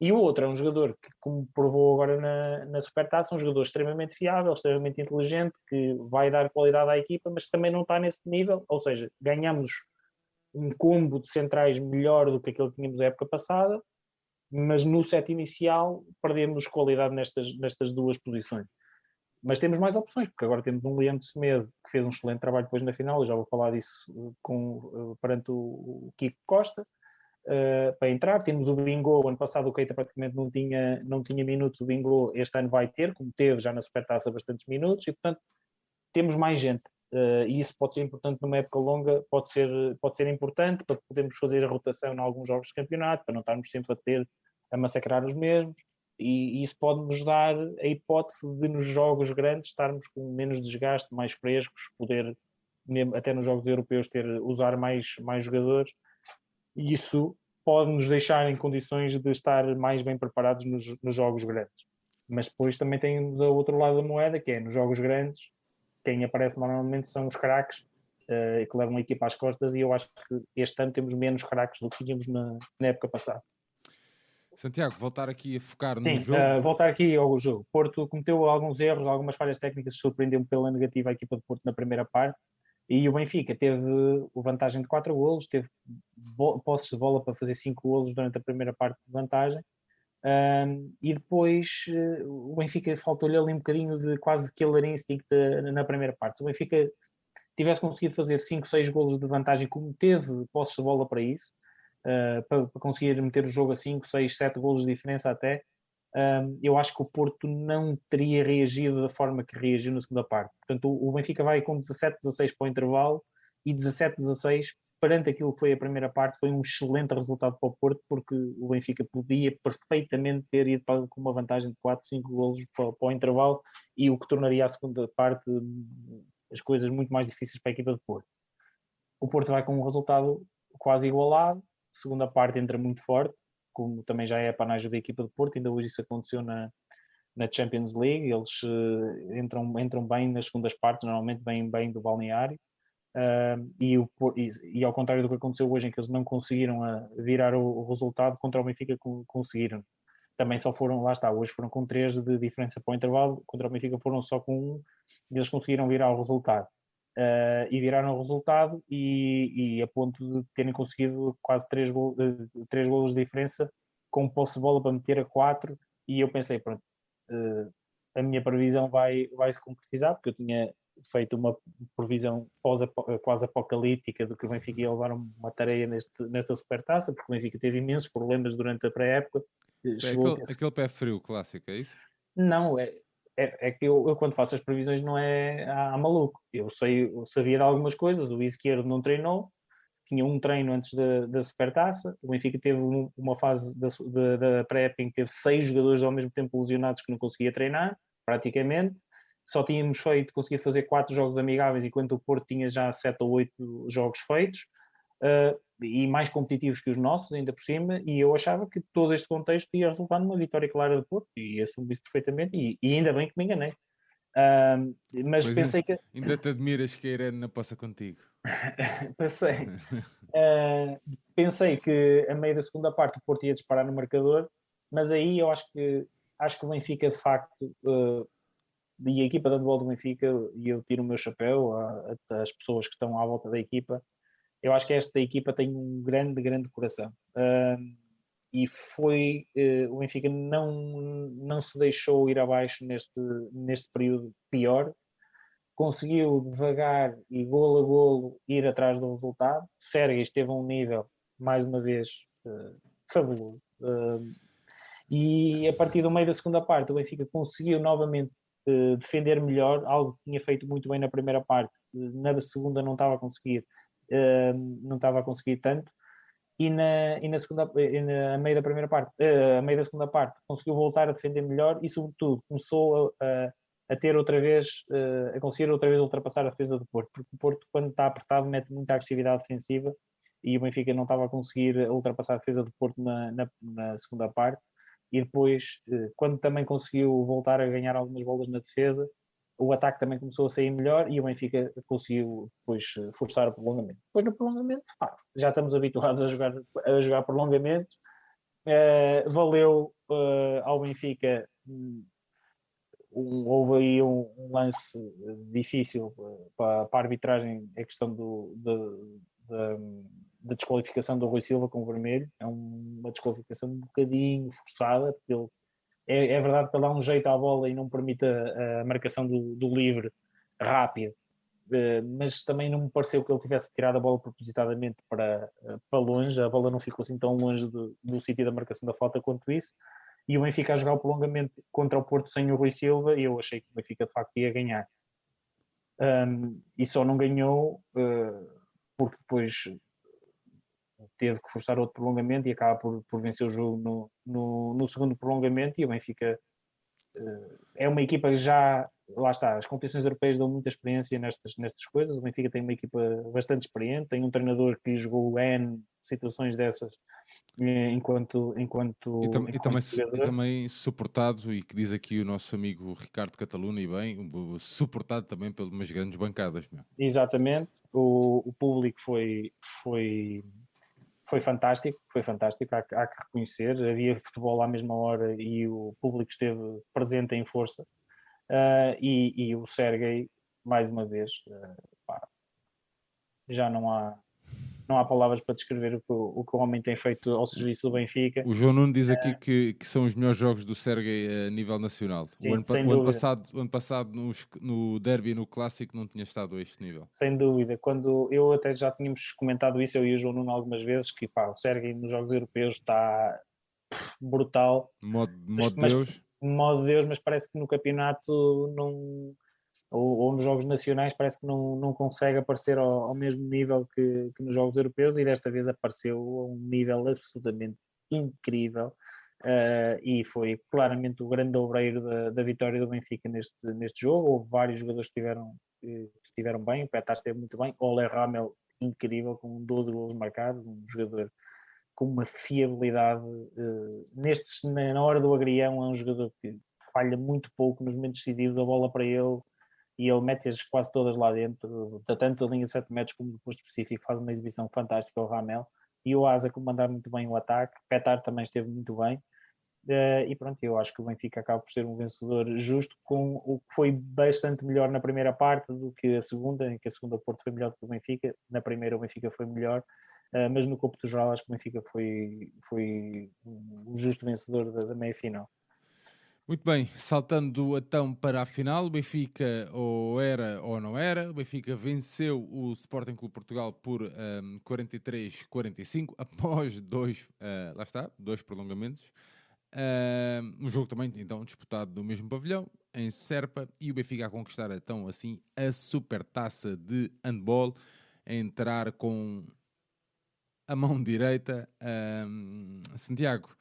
E o outro é um jogador que, como provou agora na, na Supertaça, é um jogador extremamente fiável, extremamente inteligente, que vai dar qualidade à equipa, mas também não está nesse nível. Ou seja, ganhamos um combo de centrais melhor do que aquele que tínhamos na época passada, mas no set inicial perdemos qualidade nestas, nestas duas posições. Mas temos mais opções, porque agora temos um Leandro Semedo que fez um excelente trabalho depois na final, eu já vou falar disso uh, com, uh, perante o, Kiko Costa, uh, para entrar. Temos o Bingo, o ano passado o Keita praticamente não tinha, não tinha minutos, o Bingo este ano vai ter, como teve já na Supertaça bastantes minutos, e portanto temos mais gente. Uh, e isso pode ser importante numa época longa, pode ser, pode ser importante para podermos fazer a rotação em alguns jogos de campeonato, para não estarmos sempre a ter a massacrar os mesmos e, isso pode nos dar a hipótese de nos jogos grandes estarmos com menos desgaste, mais frescos, poder até nos jogos europeus ter usar mais, mais jogadores e isso pode nos deixar em condições de estar mais bem preparados nos, nos jogos grandes. Mas depois também temos o outro lado da moeda, que é nos jogos grandes, quem aparece normalmente são os craques uh, que levam a equipa às costas, e eu acho que este ano temos menos craques do que tínhamos na, na época passada. Santiago, voltar aqui a focar Sim, no jogo. Uh, voltar aqui ao jogo. Porto cometeu alguns erros, algumas falhas técnicas, surpreendeu-me pela negativa a equipa de Porto na primeira parte. E o Benfica teve vantagem de 4 golos, teve posses de bola para fazer 5 golos durante a primeira parte de vantagem. Um, e depois uh, o Benfica faltou-lhe ali um bocadinho de quase killer instinct na primeira parte. Se o Benfica tivesse conseguido fazer 5, 6 golos de vantagem, como teve posses de bola para isso, uh, para, para, conseguir meter o jogo a 5, 6, 7 golos de diferença até, um, eu acho que o Porto não teria reagido da forma que reagiu na segunda parte. Portanto, o, o Benfica vai com 17-16 para o intervalo e 17-16 perante aquilo que foi a primeira parte, foi um excelente resultado para o Porto, porque o Benfica podia perfeitamente ter ido para, com uma vantagem de 4, 5 golos para, para, o intervalo e o que tornaria a segunda parte as coisas muito mais difíceis para a equipa de Porto. O Porto vai com um resultado quase igualado, segunda parte entra muito forte, como também já é a panagem da equipa de Porto, ainda hoje isso aconteceu na, na Champions League, eles uh, entram, entram bem nas segundas partes, normalmente bem, bem do balneário, uh, e, o, e, e, ao contrário do que aconteceu hoje, em que eles não conseguiram uh, virar o, o, resultado, contra o Benfica conseguiram. Também só foram, lá está, hoje foram com três de diferença para o intervalo, contra o Benfica foram só com um, e eles conseguiram virar o resultado. Uh, e viraram o resultado e, e, a ponto de terem conseguido quase 3 golos, uh, três golos de diferença com posse de bola para meter a 4 e eu pensei, pronto, uh, a minha previsão vai, vai se concretizar porque eu tinha feito uma previsão quase apocalíptica do que o Benfica ia levar uma tarefa neste, nesta supertaça, porque o Benfica teve imensos problemas durante a pré-época. É aquele, aquele pé frio clássico, é isso? Não, é, é, é que eu, eu, quando faço as previsões não é a, maluco. Eu, sei, eu sabia de algumas coisas, o Izquierdo não treinou, tinha um treino antes da, da Supertaça, o Benfica teve um, uma fase da, da, da pré-época em que teve seis jogadores ao mesmo tempo lesionados que não conseguia treinar, praticamente, só tínhamos feito, conseguia fazer quatro jogos amigáveis, enquanto o Porto tinha já sete ou oito jogos feitos, uh, e mais competitivos que os nossos, ainda por cima, e eu achava que todo este contexto ia resultar numa vitória clara do Porto, e assumi isso perfeitamente, e, e, ainda bem que me enganei. Uh, mas pois pensei ainda, que. Ainda te admiras que a Irene não possa contigo. pensei. uh, pensei que a meio da segunda parte o Porto ia disparar no marcador, mas aí eu acho que acho que o Benfica de facto uh, e a equipa de handball do Benfica, e eu tiro o meu chapéu às pessoas que estão à volta da equipa, eu acho que esta equipa tem um grande, grande coração. Uh, e foi, uh, o Benfica não, não se deixou ir abaixo neste, neste período pior, conseguiu devagar e golo a golo ir atrás do resultado. Sérgio esteve a um nível, mais uma vez, uh, fabuloso. E a partir do meio da segunda parte, o Benfica conseguiu novamente uh, defender melhor, algo que tinha feito muito bem na primeira parte, na segunda não estava a conseguir, não estava a conseguir tanto. E na, e na segunda, e na meio da primeira parte, a meio da segunda parte, conseguiu voltar a defender melhor e, sobretudo, começou a, a ter outra vez, a conseguir outra vez ultrapassar a defesa do Porto, porque o Porto, quando está apertado, mete muita agressividade defensiva e o Benfica não estava a conseguir ultrapassar a defesa do Porto na, na, na segunda parte e depois, eh, quando também conseguiu voltar a ganhar algumas bolas na defesa, o ataque também começou a sair melhor e o Benfica conseguiu depois eh, forçar o prolongamento. Depois no prolongamento, pá, já estamos habituados a jogar, a jogar prolongamentos. Uh, valeu uh, ao Benfica, um, houve aí um, um lance difícil para, para, a arbitragem, a questão do, do da desqualificação do Rui Silva com o vermelho, é uma desqualificação um bocadinho forçada, porque ele, é, é verdade ele dá um jeito à bola e não permite a, a marcação do, do livre rápido, uh, mas também não me pareceu que ele tivesse tirado a bola propositadamente para, uh, para longe, a bola não ficou assim tão longe do, do sítio da marcação da falta quanto isso, e o Benfica a jogar o prolongamento contra o Porto sem o Rui Silva, e eu achei que o Benfica de facto ia ganhar. Um, e só não ganhou uh, porque depois teve que forçar outro prolongamento e acaba por, por vencer o jogo no, no, no segundo prolongamento e o Benfica uh, é uma equipa que já, lá está, as competições europeias dão muita experiência nestas, nestas coisas, o Benfica tem uma equipa bastante experiente, tem um treinador que jogou N situações dessas eh, enquanto enquanto, e, tam enquanto e, também, e, também, suportado e que diz aqui o nosso amigo Ricardo Cataluna e bem suportado também pelas grandes bancadas meu. exatamente. O, o público foi foi foi fantástico, foi fantástico, há, há, que reconhecer. Havia futebol à mesma hora e o público esteve presente em força. Uh, e, e, o Sergei, mais uma vez, uh, pá, já não há não há palavras para descrever o que o, que o homem tem feito ao serviço do Benfica. O João Nuno diz aqui uh, que, que, são os melhores jogos do Sergei a nível nacional. Sim, o, ano, o ano, passado, o ano passado no, no derby e no clássico não tinha estado a este nível. Sem dúvida. Quando eu até já tínhamos comentado isso, eu e o João Nuno algumas vezes, que pá, o Sergei nos jogos europeus está brutal. Modo, modo mas, Deus. Mas, modo Deus, mas parece que no campeonato não ou, ou, nos jogos nacionais parece que não, não consegue aparecer ao, ao mesmo nível que, que, nos jogos europeus e desta vez apareceu a um nível absolutamente incrível uh, e foi claramente o grande obreiro da, da, vitória do Benfica neste, neste jogo. Houve vários jogadores que estiveram, que estiveram bem, o Petar esteve muito bem, Ole Ramel incrível, com 12 gols marcados, um jogador com uma fiabilidade uh, nestes, na hora do agrião é um jogador que falha muito pouco nos momentos decisivos, a bola para ele e ele mete-as quase todas lá dentro, tanto a linha de 7 metros como o posto específico, faz uma exibição fantástica ao Ramel, e o Asa comandar muito bem o ataque, Petar também esteve muito bem, uh, e pronto, eu acho que o Benfica acaba por ser um vencedor justo, com o que foi bastante melhor na primeira parte do que a segunda, em que a segunda Porto foi melhor do que o Benfica, na primeira o Benfica foi melhor, uh, mas no Copo do Geral acho que o Benfica foi, foi o justo vencedor da, da meia-final. Muito bem, saltando então para a final, o Benfica ou era ou não era, o Benfica venceu o Sporting Clube Portugal por um, 43-45 após dois, uh, lá está, dois prolongamentos. Uh, um jogo também então disputado no mesmo pavilhão, em Serpa, e o Benfica a conquistar então assim a supertaça de handball, a entrar com a mão direita. Um, Santiago,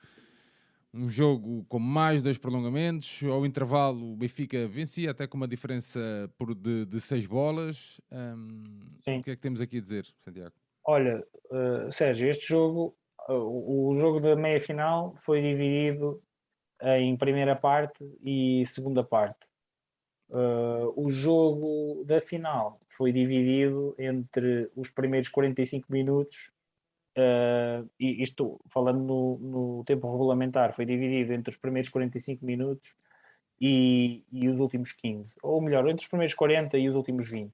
um jogo com mais dois prolongamentos. Ao intervalo, o Benfica vencia até com uma diferença por de, de seis bolas. Um, Sim. O que é que temos aqui a dizer, Santiago? Olha, uh, Sérgio, este jogo, uh, o jogo da meia final foi dividido em primeira parte e segunda parte. Uh, o jogo da final foi dividido entre os primeiros 45 minutos Uh, e isto, falando no, no, tempo regulamentar, foi dividido entre os primeiros 45 minutos e, e, os últimos 15, ou melhor, entre os primeiros 40 e os últimos 20. Uh,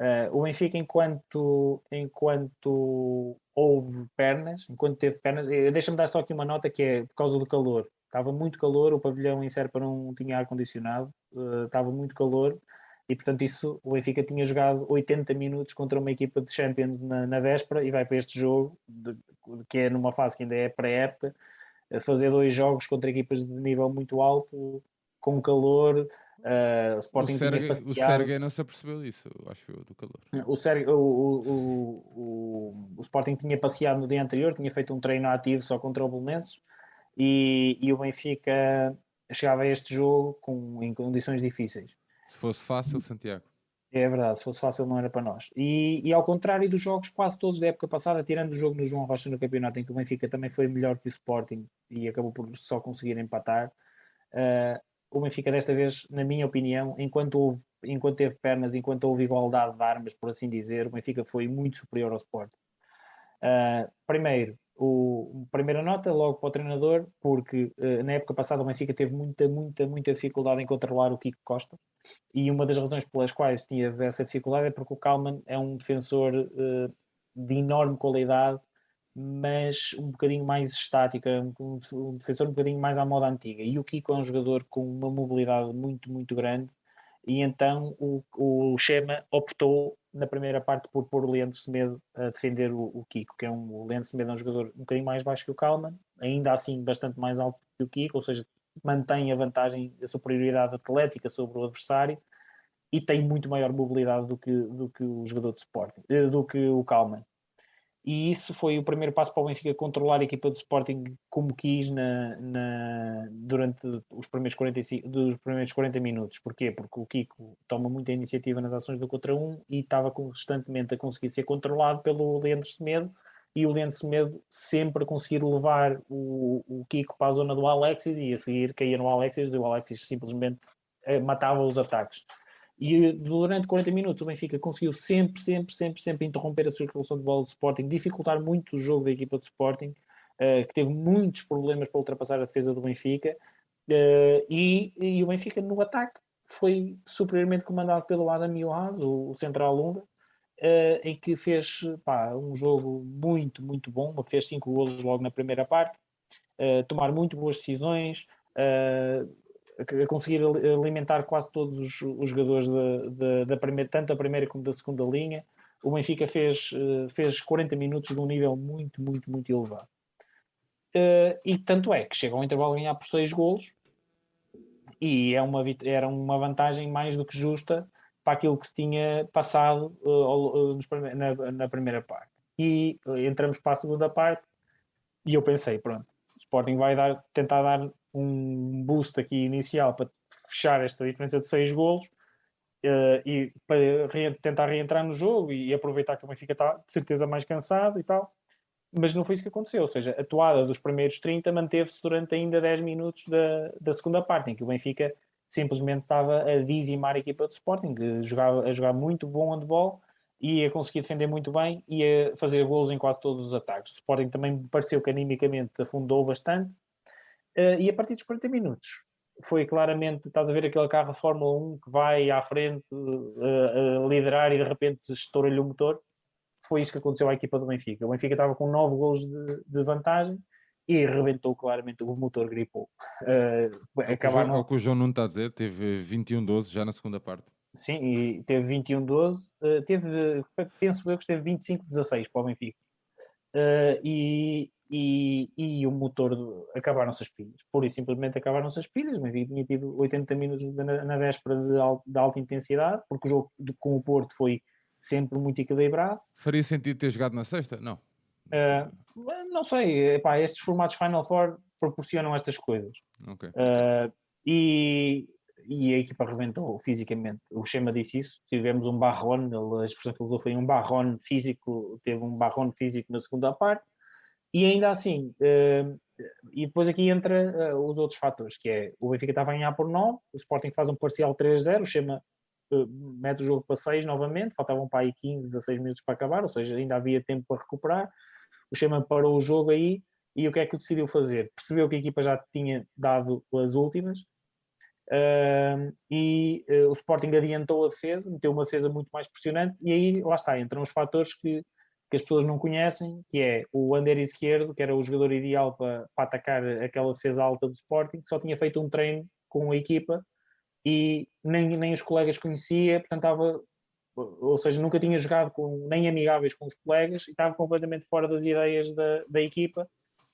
ah, o Benfica, enquanto, enquanto houve pernas, enquanto teve pernas, eh, deixa-me dar só aqui uma nota que é por causa do calor. Estava muito calor, o pavilhão em Serpa não tinha ar-condicionado, uh, estava muito calor e portanto isso o Benfica tinha jogado 80 minutos contra uma equipa de Champions na, na véspera e vai para este jogo de, que é numa fase que ainda é pré-época fazer dois jogos contra equipas de nível muito alto com calor uh, o, Sporting o, Sergue, o Sergue não se apercebeu disso acho eu do calor. O, o, o, o, o, Sporting tinha passeado no dia anterior tinha feito um treino ativo só contra o Belenenses e, e o Benfica chegava a este jogo com, em condições difíceis se fosse fácil, Santiago. É verdade, se fosse fácil não era para nós. E, e, ao contrário dos jogos quase todos da época passada, tirando o jogo no João Rocha no campeonato, em que o Benfica também foi melhor que o Sporting e acabou por só conseguir empatar, uh, o Benfica desta vez, na minha opinião, enquanto, houve, enquanto teve pernas, enquanto houve igualdade de armas, por assim dizer, o Benfica foi muito superior ao Sporting. Uh, primeiro, o, primeira nota logo para o treinador, porque uh, na época passada o Benfica teve muita, muita, muita dificuldade em controlar o Kiko Costa e uma das razões pelas quais tinha essa dificuldade é porque o Kalman é um defensor uh, de enorme qualidade, mas um bocadinho mais estático, é um, um, defensor um bocadinho mais à moda antiga. E o Kiko é um jogador com uma mobilidade muito, muito grande e então o, o Chema optou na primeira parte por pôr o Leandro Semedo a defender o, o Kiko, que é um, o Leandro Semedo é um jogador um bocadinho mais baixo que o Kalman, ainda assim bastante mais alto que o Kiko, ou seja, mantém a vantagem, a superioridade atlética sobre o adversário e tem muito maior mobilidade do que, do que o jogador de Sporting, eh, do que o Kalman e isso foi o primeiro passo para o Benfica controlar a equipa do Sporting como quis na, na, durante os primeiros, 45, dos primeiros 40 minutos. Porquê? Porque o Kiko toma muita iniciativa nas ações do contra um e estava constantemente a conseguir ser controlado pelo Leandro Semedo e o Leandro Semedo sempre a conseguir levar o, o Kiko para a zona do Alexis e a seguir caía no Alexis e o Alexis simplesmente eh, matava os ataques. E durante 40 minutos o Benfica conseguiu sempre, sempre, sempre, sempre interromper a circulação de bola do Sporting, dificultar muito o jogo da equipa do Sporting, uh, que teve muitos problemas para ultrapassar a defesa do Benfica. Uh, e, e, o Benfica no ataque foi superiormente comandado pelo Adam Yohaz, o, o central lunga, uh, em que fez pá, um jogo muito, muito bom, fez cinco golos logo na primeira parte, tomar muito boas decisões, a conseguir alimentar quase todos os, os jogadores da, da, da, primeira, tanto da primeira como da segunda linha. O Benfica fez, fez 40 minutos de um nível muito, muito, muito elevado. e tanto é que chega ao intervalo a ganhar por 6 golos, e é uma, era uma vantagem mais do que justa para aquilo que se tinha passado uh, na, primeira parte. E entramos para a segunda parte e eu pensei, pronto, Sporting vai dar, tentar dar um boost aqui inicial para fechar esta diferença de seis golos uh, e para re tentar reentrar no jogo e aproveitar que o Benfica está de certeza mais cansado e tal. Mas não foi isso que aconteceu, ou seja, a toada dos primeiros 30 manteve-se durante ainda 10 minutos da, da segunda parte, em que o Benfica simplesmente estava a dizimar a equipa do Sporting, que jogava, a jogar muito bom handball e a conseguir defender muito bem e a fazer golos em quase todos os ataques. O Sporting também me pareceu que animicamente afundou bastante uh, e a partir dos 40 minutos foi claramente, estás a ver aquele carro Fórmula 1 que vai à frente uh, uh, liderar e de repente estoura-lhe o motor. Foi isso que aconteceu à equipa do Benfica. O Benfica estava com 9 golos de, de vantagem e rebentou claramente o motor gripou. Uh, acabaram... o, que o João não está a dizer, teve 21-12 já na segunda parte. Sim, e teve 21-12, uh, teve, penso eu que esteve 25-16 para o Benfica. Uh, e, e, e, o motor acabaram-se as pilhas, pura e simplesmente acabaram-se as pilhas. O Benfica tinha tido 80 minutos na, na véspera de, de, alta intensidade, porque o jogo de, com o Porto foi sempre muito equilibrado. Faria sentido ter jogado na sexta? Não. Uh, não sei, epá, estes formatos Final Four proporcionam estas coisas. Okay. Uh, e, e a equipa arrebentou fisicamente. O Schema disse isso. Tivemos um barron, a expressão que ele usou foi um barron físico, teve um barron físico na segunda parte. E ainda assim, uh, e depois aqui entra uh, os outros fatores, que é o Benfica estava a ganhar por 9, o Sporting faz um parcial 3-0, o Schema uh, mete o jogo para 6 novamente, faltavam para aí 15, 16 minutos para acabar, ou seja, ainda havia tempo para recuperar o Chema parou o jogo aí e o que é que decidiu fazer? Percebeu que a equipa já tinha dado as últimas uh, e uh, o Sporting adiantou a defesa, meteu uma defesa muito mais pressionante e aí lá está, entram os fatores que, que as pessoas não conhecem, que é o Ander esquerdo, que era o jogador ideal para, para atacar aquela defesa alta do Sporting, que só tinha feito um treino com a equipa e nem, nem os colegas conhecia, portanto estava ou seja, nunca tinha jogado com, nem amigáveis com os colegas e estava completamente fora das ideias da, da equipa.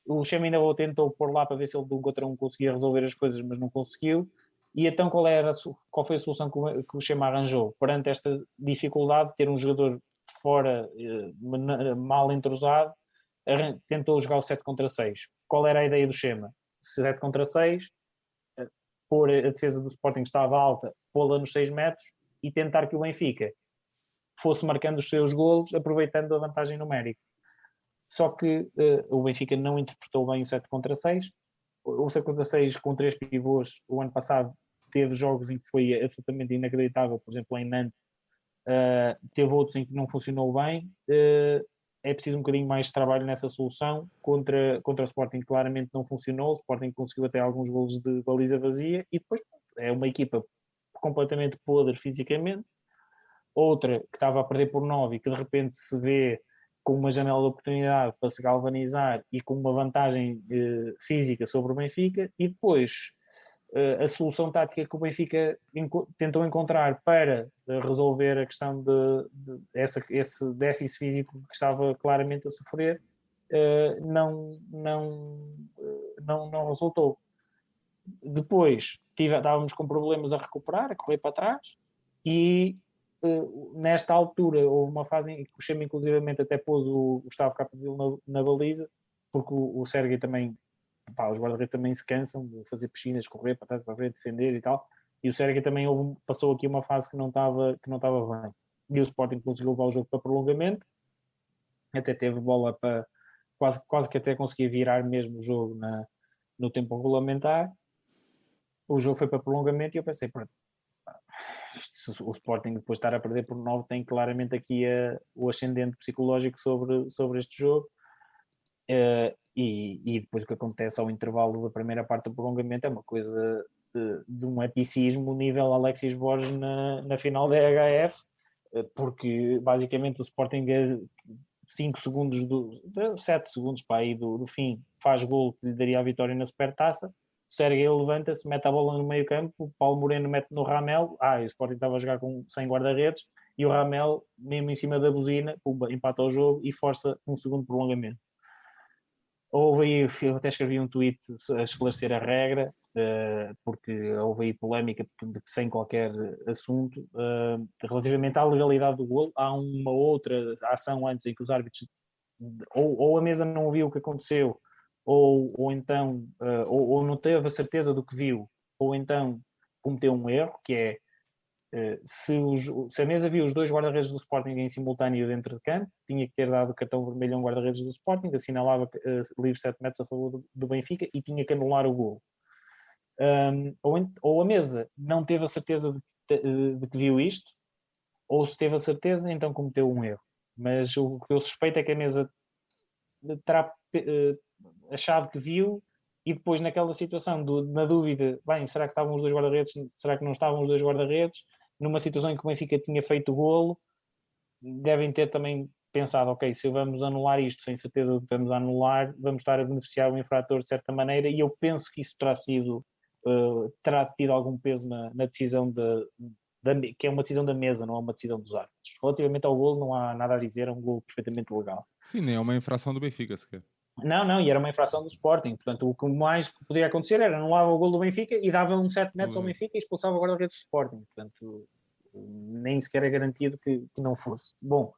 O Chema ainda tentou pôr lá para ver se ele de um um conseguia resolver as coisas, mas não conseguiu. E então qual, era, qual foi a solução que o, que Chema arranjou? Perante esta dificuldade de ter um jogador fora, eh, mal entrosado, tentou jogar o 7 contra 6. Qual era a ideia do Chema? 7 contra 6, eh, pôr a defesa do Sporting que estava alta, pô-la nos 6 metros e tentar que o Benfica fosse marcando os seus golos, aproveitando a vantagem numérica. Só que uh, o Benfica não interpretou bem o 7 contra 6. O 7 contra 6 com três pivôs, o ano passado teve jogos em que foi absolutamente inacreditável, por exemplo, em Nantes, uh, teve outros em que não funcionou bem. Uh, é preciso um bocadinho mais de trabalho nessa solução. Contra, contra o Sporting, claramente não funcionou. O Sporting conseguiu até alguns golos de baliza vazia e depois é uma equipa completamente podre fisicamente outra que estava a perder por 9 e que de repente se vê com uma janela de oportunidade para se galvanizar e com uma vantagem eh, física sobre o Benfica, e depois a solução tática que o Benfica tentou encontrar para eh, resolver a questão de, de essa, esse déficit físico que estava claramente a sofrer eh, não, não, eh, não, não resultou. Depois tive, estávamos com problemas a recuperar, a correr para trás, e nesta altura houve uma fase em que o Chema inclusivamente até pôs o Gustavo Capdeville na, na baliza, porque o, o Sérgio também, pá, os guarda-redes também se cansam de fazer piscinas, correr para trás, para frente, defender e tal, e o Sérgio também passou aqui uma fase que não estava que não estava bem. E o Sporting conseguiu levar o jogo para prolongamento, até teve bola para quase, quase que até conseguia virar mesmo o jogo na, no tempo regulamentar. O jogo foi para prolongamento e eu pensei, pronto, o Sporting depois de estar a perder por 9 tem claramente aqui a, o ascendente psicológico sobre, sobre este jogo uh, e, e, depois o que acontece ao intervalo da primeira parte do prolongamento é uma coisa de, de um epicismo nível Alexis Borges na, na final da HF porque basicamente o Sporting é 5 segundos, do, 7 segundos para aí do, do fim, faz gol que lhe daria a vitória na supertaça. O Sérgio levanta-se, mete a bola no meio campo, o Paulo Moreno mete no Ramel, ah, o Sporting estava a jogar com, sem guarda-redes, e o Ramel, mesmo em cima da buzina, empata o jogo e força um segundo prolongamento. Houve aí, eu até escrevi um tweet a esclarecer a regra, uh, porque houve aí polémica sem qualquer assunto. Uh, relativamente à legalidade do gol, há uma outra ação antes em que os árbitros, ou, ou a mesa não viu o que aconteceu, ou, ou então, uh, ou, ou não teve a certeza do que viu, ou então cometeu um erro, que é eh, se, os, se, a mesa viu os dois guarda-redes do Sporting em simultâneo dentro de campo, tinha que ter dado cartão vermelho a um guarda-redes do Sporting, assinalava uh, livre 7 metros a favor do, do, Benfica e tinha que anular o gol. Um, ou, ou, a mesa não teve a certeza de, de, de, que viu isto, ou se teve a certeza, então cometeu um erro. Mas o que eu suspeito é que a mesa terá uh, achado que viu e depois naquela situação do, na dúvida, bem, será que estavam os dois guarda-redes, será que não estavam os dois guarda-redes, numa situação em que o Benfica tinha feito o golo, devem ter também pensado, ok, se vamos anular isto sem certeza que vamos anular, vamos estar a beneficiar o infrator de certa maneira, e eu penso que isso terá sido, uh, terá tido algum peso na, na decisão de, de, que é uma decisão da mesa, não é uma decisão dos árbitros. Relativamente ao golo, não há nada a dizer, é um golo perfeitamente legal. Sim, nem é uma infração do Benfica sequer. Não, não, e era uma infração do Sporting. Portanto, o que mais poderia acontecer era anulava o gol do Benfica e dava um 7 metros ao Benfica e expulsava o guarda-redes do Sporting. Portanto, nem sequer é garantido que, que, não fosse. Bom,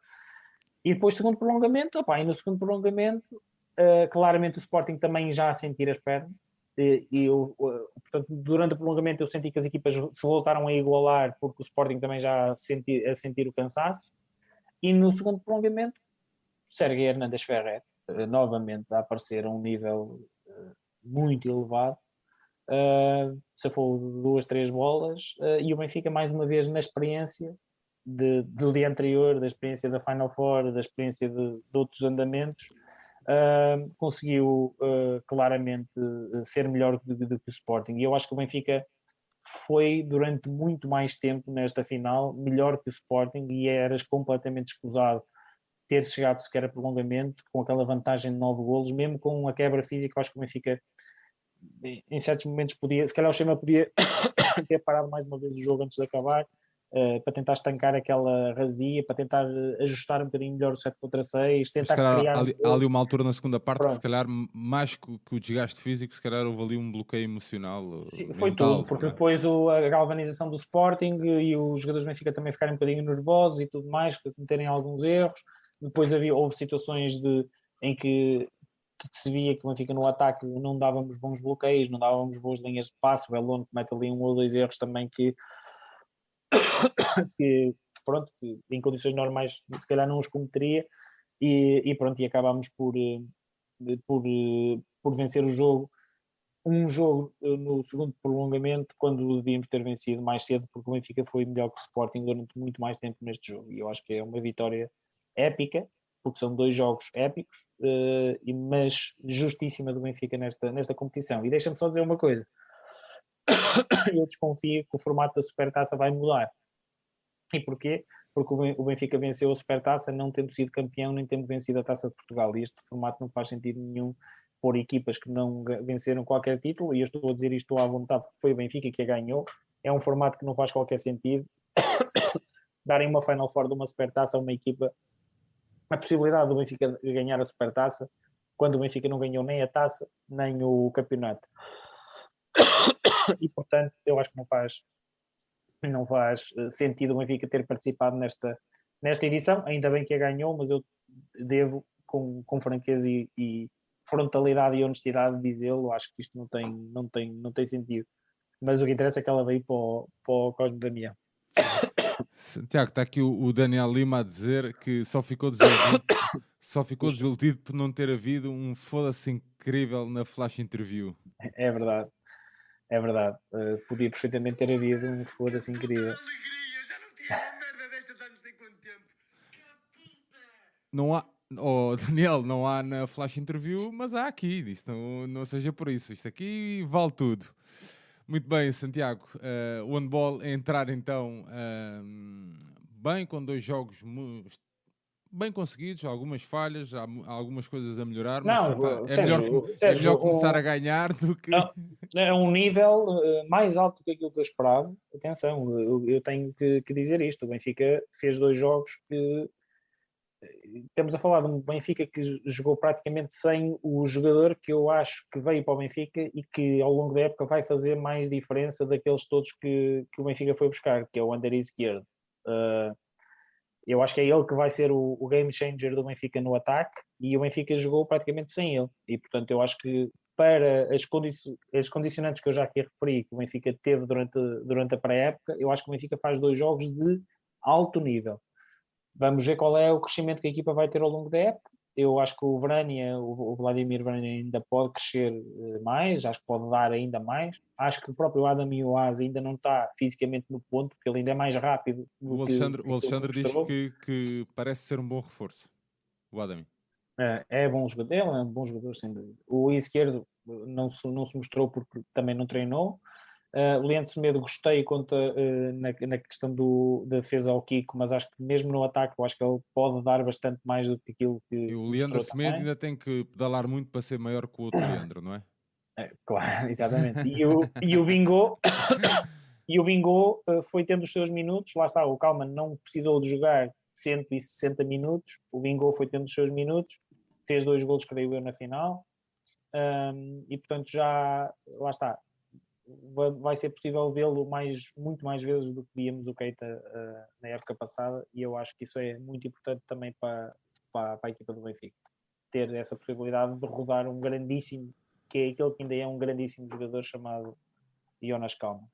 e depois segundo prolongamento, opa, e no segundo prolongamento, uh, claramente o Sporting também já a sentir as pernas. E, e eu, uh, portanto, durante o prolongamento eu senti que as equipas se voltaram a igualar porque o Sporting também já senti, a sentir o cansaço. E no segundo prolongamento, Sérgio Hernandes Ferrer eh, novamente a aparecer a um nível uh, muito elevado. Uh, se for duas, três bolas, e o Benfica, mais uma vez, na experiência de, do dia anterior, da experiência da Final Four, da experiência de, de outros andamentos, conseguiu claramente ser melhor do, do, que o Sporting. E eu acho que o Benfica foi, durante muito mais tempo nesta final, melhor que o Sporting e eras completamente escusado ter chegado sequer a prolongamento com aquela vantagem de nove golos, mesmo com a quebra física, acho que o Benfica em certos momentos podia, se calhar o Chema podia ter parado mais uma vez o jogo antes de acabar, uh, para tentar estancar aquela razia, para tentar ajustar um bocadinho melhor o 7 contra 6, tentar calhar, criar... Ali, há ali uma altura na segunda parte que se calhar, mais que, que, o desgaste físico, se calhar houve ali um bloqueio emocional. Sim, foi tudo, porque depois o, a galvanização do Sporting e os jogadores do Benfica também ficaram um bocadinho nervosos e tudo mais, cometerem alguns erros, depois havia, houve situações de, em que, que se via que o Benfica no ataque não dávamos bons bloqueios, não dávamos boas linhas de passo. O Elon comete ali um ou dois erros também que, que pronto, que em condições normais se calhar não os cometeria. E, e pronto, e acabámos por, eh, por, eh, por vencer o jogo um jogo eh, no segundo prolongamento quando devíamos ter vencido mais cedo porque o Benfica foi melhor que o Sporting durante muito mais tempo neste jogo e eu acho que é uma vitória épica, porque são dois jogos épicos, uh, mas justíssima do Benfica nesta, nesta competição. E deixa-me só dizer uma coisa: eu desconfio que o formato da Supertaça vai mudar. E porquê? Porque o Benfica venceu a Supertaça não tendo sido campeão, nem tendo vencido a Taça de Portugal. E este formato não faz sentido nenhum por equipas que não venceram qualquer título, e eu estou a dizer isto à vontade porque foi o Benfica que a ganhou. É um formato que não faz qualquer sentido. Darem uma Final Four de uma Supertaça a uma equipa a possibilidade do Benfica ganhar a Supertaça, quando o Benfica não ganhou nem a taça, nem o campeonato. E portanto, eu acho que não faz, não faz eh, sentido o Benfica ter participado nesta, nesta edição. Ainda bem que a ganhou, mas eu devo, com, com franqueza e, e frontalidade e honestidade, dizê-lo. Acho que isto não tem, não, tem, não tem sentido. Mas o que interessa é que ela veio para o, para o Cosme Damião. Tiago, está aqui o, Daniel Lima a dizer que só ficou desiludido, só ficou desiludido por não ter havido um foda-se incrível na flash interview. É verdade, é verdade. Uh, podia perfeitamente ter havido um foda-se incrível. Não há, oh, Daniel, não há na flash interview, mas há aqui. Isto não, não seja por isso. Isto aqui vale tudo. Muito bem, Santiago. Uh, o handball a entrar então uh, bem, com dois jogos bem conseguidos, algumas falhas, há, algumas coisas a melhorar, mas não, é, Sérgio, melhor, Sérgio, é melhor começar a ganhar do que. Não, é um nível uh, mais alto do que aquilo que eu esperava. Atenção, eu, eu tenho que, que, dizer isto: o Benfica fez dois jogos que. Estamos a falar de um Benfica que jogou praticamente sem o jogador que eu acho que veio para o Benfica e que ao longo da época vai fazer mais diferença daqueles todos que, que o Benfica foi buscar, que é o Ander esquerdo. Uh, eu acho que é ele que vai ser o, o, game changer do Benfica no ataque e o Benfica jogou praticamente sem ele. E portanto, eu acho que para as, condi as condicionantes que eu já aqui referi, que o Benfica teve durante, durante a pré-época, eu acho que o Benfica faz dois jogos de alto nível. Vamos ver qual é o crescimento que a equipa vai ter ao longo da época eu acho que o Vrania, o Vladimir Vrania ainda pode crescer eh, mais, acho que pode dar ainda mais. Acho que o próprio Adam Ioaz ainda não está fisicamente no ponto, porque ele ainda é mais rápido. O Alexandre, que, o Alexandre diz que, que, parece ser um bom reforço, o Adam. É, é bom jogador, é um bom jogador, sem dúvida. O esquerdo não se, não se mostrou porque também não treinou. Uh, Leandro Semedo gostei conta, uh, na, na, questão do, da defesa ao Kiko, mas acho que mesmo no ataque eu acho que ele pode dar bastante mais do que aquilo que. E o Leandro Semedo ainda tem que pedalar muito para ser maior que o outro Leandro, não é? é claro, exatamente. E o, e o Bingo, e o Bingo uh, foi tendo os seus minutos, lá está, o Calma não precisou de jogar 160 minutos, o Bingo foi tendo os seus minutos, fez dois golos, creio eu, na final. Um, e portanto já lá está, vai ser possível vê-lo mais, muito mais vezes do que víamos o Keita uh, na época passada e eu acho que isso é muito importante também para, para, para, a equipa do Benfica. Ter essa possibilidade de rodar um grandíssimo que é aquele que ainda é um grandíssimo jogador chamado Jonas Calma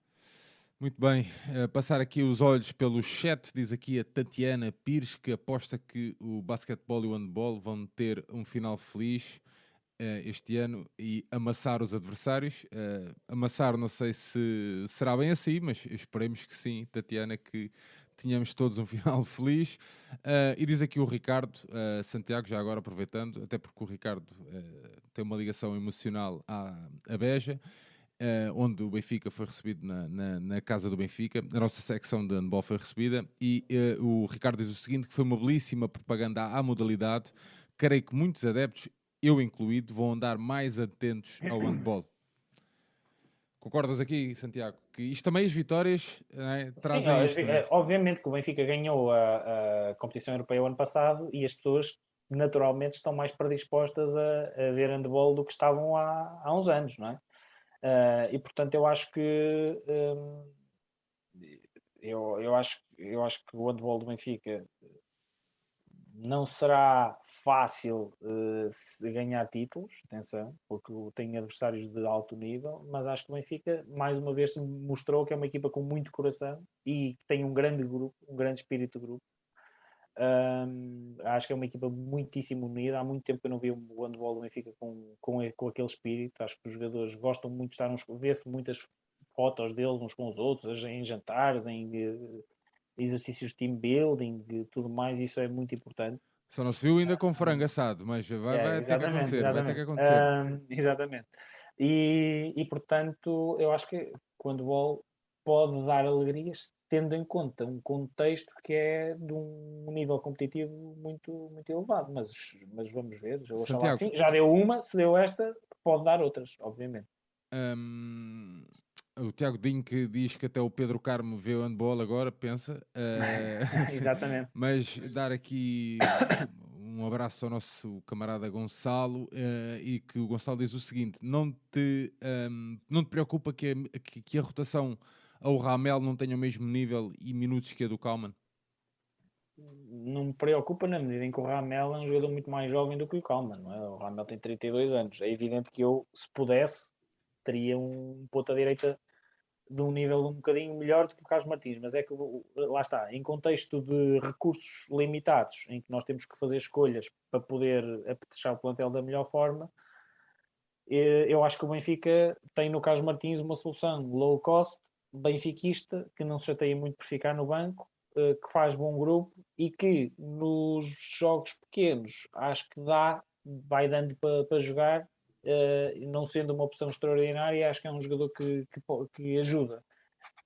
muito bem, uh, passar aqui os olhos pelo chat, diz aqui a Tatiana Pires que aposta que o basquetebol e o handball vão ter um final feliz este ano e amassar os adversários. Uh, amassar, não sei se será bem assim, mas esperemos que sim, Tatiana, que tenhamos todos um final feliz. Uh, e diz aqui o Ricardo Santiago, já agora aproveitando, até porque o Ricardo tem uma ligação emocional à, à Beja. Uh, onde o Benfica foi recebido na, na, na, casa do Benfica, a nossa secção de handball foi recebida, e uh, o Ricardo diz o seguinte, que foi uma belíssima propaganda à modalidade, creio que muitos adeptos eu incluído, vão andar mais atentos ao handball. Concordas aqui, Santiago? Que isto também as vitórias é, trazem Sim, isto, é? Obviamente que o Benfica ganhou a, a, competição europeia o ano passado e as pessoas naturalmente estão mais predispostas a, a ver handball do que estavam há, há uns anos, não é? Uh, e portanto eu acho que um, eu, eu, acho, eu acho que o handball do Benfica não será fácil uh, ganhar títulos, atenção, porque tem adversários de alto nível, mas acho que o Benfica, mais uma vez, mostrou que é uma equipa com muito coração e tem um grande grupo, um grande espírito de grupo. Um, acho que é uma equipa muitíssimo unida. Há muito tempo que eu não vi o handball do Benfica com, com, com aquele espírito. Acho que os jogadores gostam muito de estar uns. vê-se muitas fotos deles uns com os outros, em jantares, em eh, exercícios de team building, tudo mais. Isso é muito importante. Só não se viu ainda com frango assado, mas vai, é, vai ter que acontecer, exatamente. vai ter que acontecer. exatamente. E, e, portanto, eu acho que quando o handball pode dar alegrias, tendo em conta um contexto que é de um nível competitivo muito, muito elevado. Mas, mas vamos ver. Assim, já deu uma, se deu esta, pode dar outras, obviamente. Hum, o Tiago Dinho que diz que até o Pedro Carmo vê o handball agora, pensa. Uh, Exatamente. mas dar aqui um abraço ao nosso camarada Gonçalo uh, e que o Gonçalo diz o seguinte: não te, um, ehm, não te preocupa que a, que, que a rotação ao Ramel não tenha o mesmo nível e minutos que a do Kalman? Não me preocupa na medida em que o Ramel é um jogador muito mais jovem do que o Kalman, não é? O Ramel tem 32 anos. É evidente que eu, se pudesse, teria um ponta direita de um nível um bocadinho melhor do que o Carlos Martins, mas é que lá está, em contexto de recursos limitados, em que nós temos que fazer escolhas para poder apetechar o plantel da melhor forma, eh, eu acho que o Benfica tem no Carlos Martins uma solução low cost, benfiquista, que não se chateia muito por ficar no banco, eh, que faz bom grupo e que nos jogos pequenos acho que dá, vai dando para, para jogar uh, não sendo uma opção extraordinária, acho que é um jogador que, que, que, ajuda.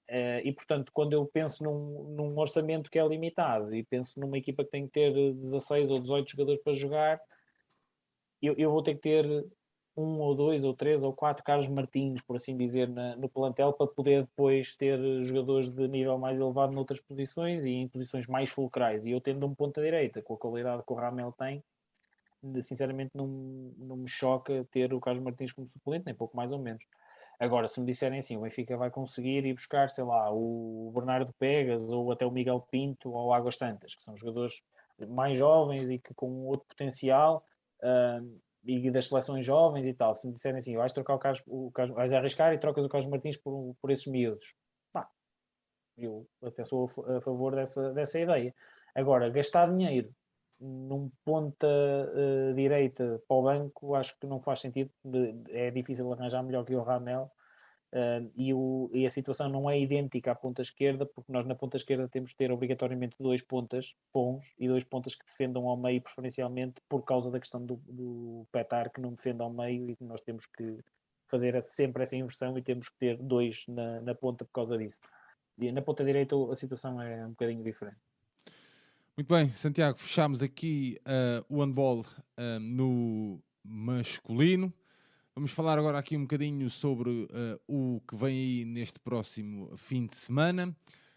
Uh, e portanto, quando eu penso num, num, orçamento que é limitado e penso numa equipa que tem que ter 16 ou 18 jogadores para jogar, eu, eu vou ter que ter um ou dois ou três ou quatro Carlos Martins, por assim dizer, na, no plantel para poder depois ter jogadores de nível mais elevado noutras posições e em posições mais fulcrais. E eu tendo um ponta direita, com a qualidade que o Ramel tem, sinceramente não, não me choca ter o Carlos Martins como suplente, nem pouco mais ou menos. Agora, se me disserem assim, o Benfica vai conseguir ir buscar, sei lá, o Bernardo Pegas ou até o Miguel Pinto ou Águas Tantas, que são jogadores mais jovens e que com outro potencial, uh, e das seleções jovens e tal, se me disserem assim, vais trocar o Carlos, o Carlos vais arriscar e trocas o Carlos Martins por, por esses miúdos, pá, eu até sou a favor dessa, dessa ideia. Agora, gastar dinheiro num ponta uh, direita para o banco, acho que não faz sentido, é difícil arranjar melhor que o Ramel Uh, e, o, e, a situação não é idêntica à ponta esquerda, porque nós na ponta esquerda temos de ter obrigatoriamente dois pontas bons e dois pontas que defendam ao meio, preferencialmente por causa da questão do, do petar que não defende ao meio, e nós temos que fazer sempre essa inversão e temos que ter dois na, na ponta por causa disso. E na ponta direita a situação é um bocadinho diferente. Muito bem, Santiago, fechamos aqui uh, o handball uh, no masculino. Vamos falar agora aqui um bocadinho sobre uh, o que vem aí neste próximo fim de semana.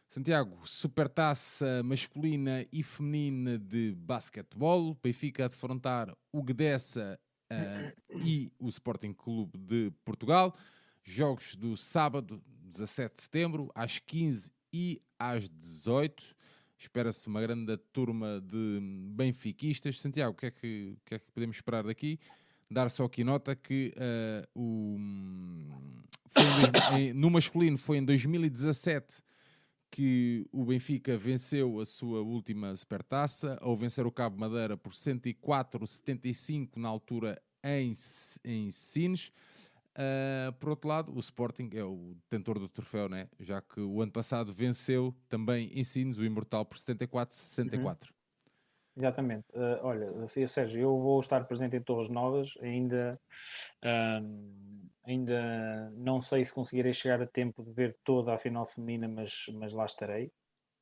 Santiago, supertaça masculina e feminina de basquetebol. Benfica a defrontar o Gdessa uh, e o Sporting Clube de Portugal. Jogos do sábado, 17 de setembro, às 15 e às 18. Espera-se uma grande turma de benfiquistas. Santiago, o que é que, que, é que podemos esperar daqui? dar só aqui nota que uh, o, em, no masculino foi em 2017 que o Benfica venceu a sua última supertaça ao vencer o Cabo Madeira por 104-75 na altura em, em Sines. Uh, por outro lado, o Sporting é o detentor do troféu, né? já que o ano passado venceu também em Sines o Imortal por 74-64. Uhum. Exatamente. Uh, olha, Sérgio, eu vou estar presente em Torres Novas, ainda, um, ainda não sei se conseguirei chegar a tempo de ver toda a final feminina, mas, mas lá estarei.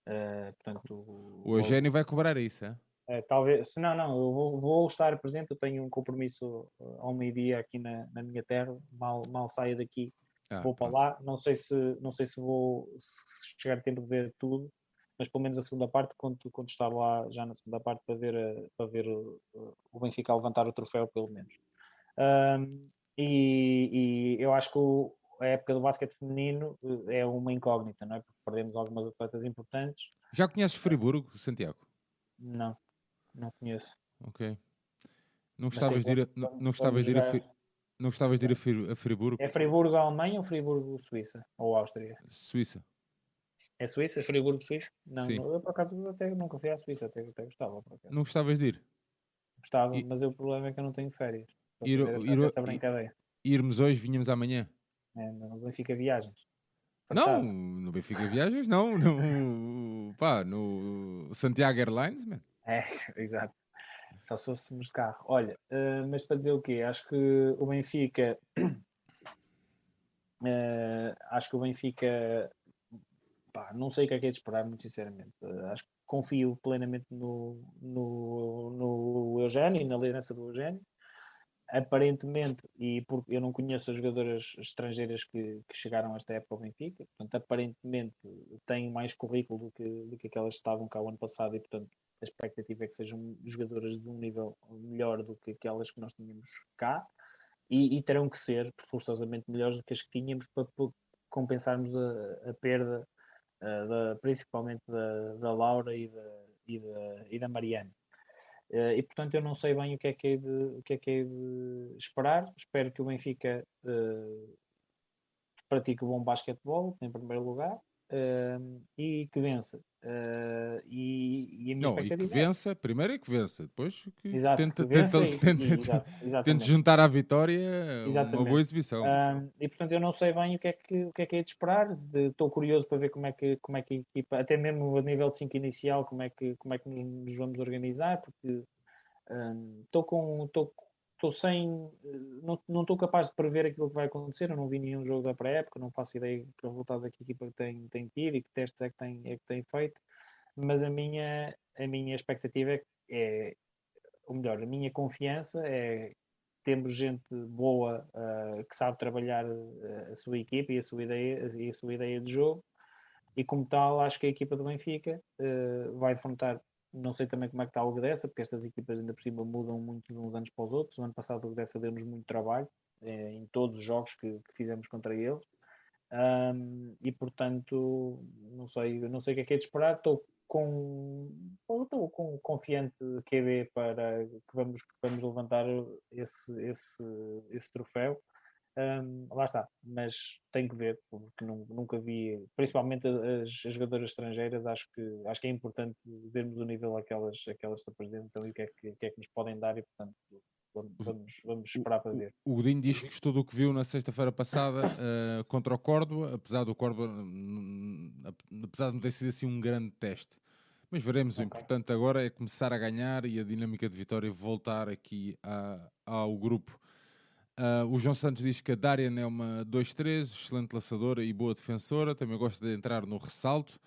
Uh, portanto, o Eugênio vou... vai cobrar isso, é? Uh, talvez, não, não, eu vou, vou, estar presente, eu tenho um compromisso ao meio-dia aqui na, na, minha terra, mal, mal saia daqui, ah, vou para pronto. lá, não sei se, não sei se vou se chegar a tempo de ver tudo, mas pelo menos a segunda parte, quando, quando estava lá já na segunda parte para ver, eh, para ver o Benfica a levantar o troféu, pelo menos. Um, e, e, eu acho que o, a época do basquete feminino eh, é uma incógnita, não é? Porque perdemos algumas atletas importantes. Já conheces Friburgo, Santiago? Não, não conheço. Ok. Não gostavas de ir a, não, não gostavas de ir a, não gostavas de ir a, Friburgo? É Friburgo Alemanha ou Friburgo Suíça? Ou Áustria? Suíça. É Suíça? É Friburgo Suíça? Não, Sim. eu por acaso até nunca fui à Suíça, até, até gostava. Não gostavas de ir? Gostava, e... mas o problema é que eu não tenho férias. Ir, ir, essa brincadeira. Irmos hoje, vinhamos amanhã. É, no Benfica Viagens. Não, no Benfica Viagens não, no, pá, no Santiago Airlines, man. É, exato. Só se fôssemos de carro. Olha, uh, mas para dizer o quê? Acho que o Benfica. Uh, acho que o Benfica pá, não sei o que é que é de esperar, muito sinceramente. Uh, acho que confio plenamente no, no, no Eugênio, na liderança do Eugênio. Aparentemente, e porque eu não conheço as jogadoras estrangeiras que, que chegaram a esta época ao Benfica, portanto, aparentemente têm mais currículo do que, do que aquelas que estavam cá o ano passado e, portanto, a expectativa é que sejam jogadoras de um nível melhor do que aquelas que nós tínhamos cá e, e terão que ser forçosamente melhores do que as que tínhamos para, para compensarmos a, a perda uh, da, principalmente da, da Laura e da, e da, e da Mariana. Uh, e portanto eu não sei bem o que é que é de, o que é que é de esperar. Espero que o Benfica uh, pratique bom basquetebol em primeiro lugar uh, e que vença. E, e, não, e que vença, primeiro é que vença, depois que exato, tenta, que tenta, e, tenta, e, tenta, juntar à vitória exatamente. uma boa exibição. E portanto eu não sei bem o que é que, o que, é, que é de esperar, estou curioso para ver como é, que, como é que a equipa, até mesmo a nível de 5 inicial, como é que, como é que nos vamos organizar, porque estou um, com. Tô, estou sem. Não, não estou capaz de prever aquilo que vai acontecer. Eu não vi nenhum jogo da pré-época, não faço ideia que resultados é que a equipa tem, tem tido e que testes é que tem, é que tem feito. Mas a minha, a minha expectativa é, é ou melhor, a minha confiança é temos gente boa uh, que sabe trabalhar uh, a sua equipa e a sua ideia e a sua ideia de jogo e como tal acho que a equipa do Benfica uh, vai enfrentar não sei também como é que está o Gdessa, porque estas equipas ainda por cima mudam muito de uns anos para os outros. O ano passado o Gdessa deu-nos muito trabalho eh, em todos os jogos que, que fizemos contra eles. Um, e portanto, não sei, não sei o que é que é de esperar. Estou com, estou com confiante QB para que vamos, que vamos levantar esse, esse, esse troféu. Um, lá está, mas tenho que ver, porque nunca vi, principalmente as, as, jogadoras estrangeiras, acho que, acho que é importante vermos o nível aquelas, aquelas se apresentam e o que é que, que, é que nos podem dar e portanto vamos, vamos esperar para ver. O Godinho diz que gostou do que viu na sexta-feira passada uh, contra o Córdoba, apesar do Córdoba, hum, apesar de não ter sido assim um grande teste. Mas veremos, okay. o importante agora é começar a ganhar e a dinâmica de vitória voltar aqui a, ao grupo. Uh, o João Santos diz que a Darian é uma 2-3, excelente laçadora e boa defensora. Também gosta de entrar no ressalto.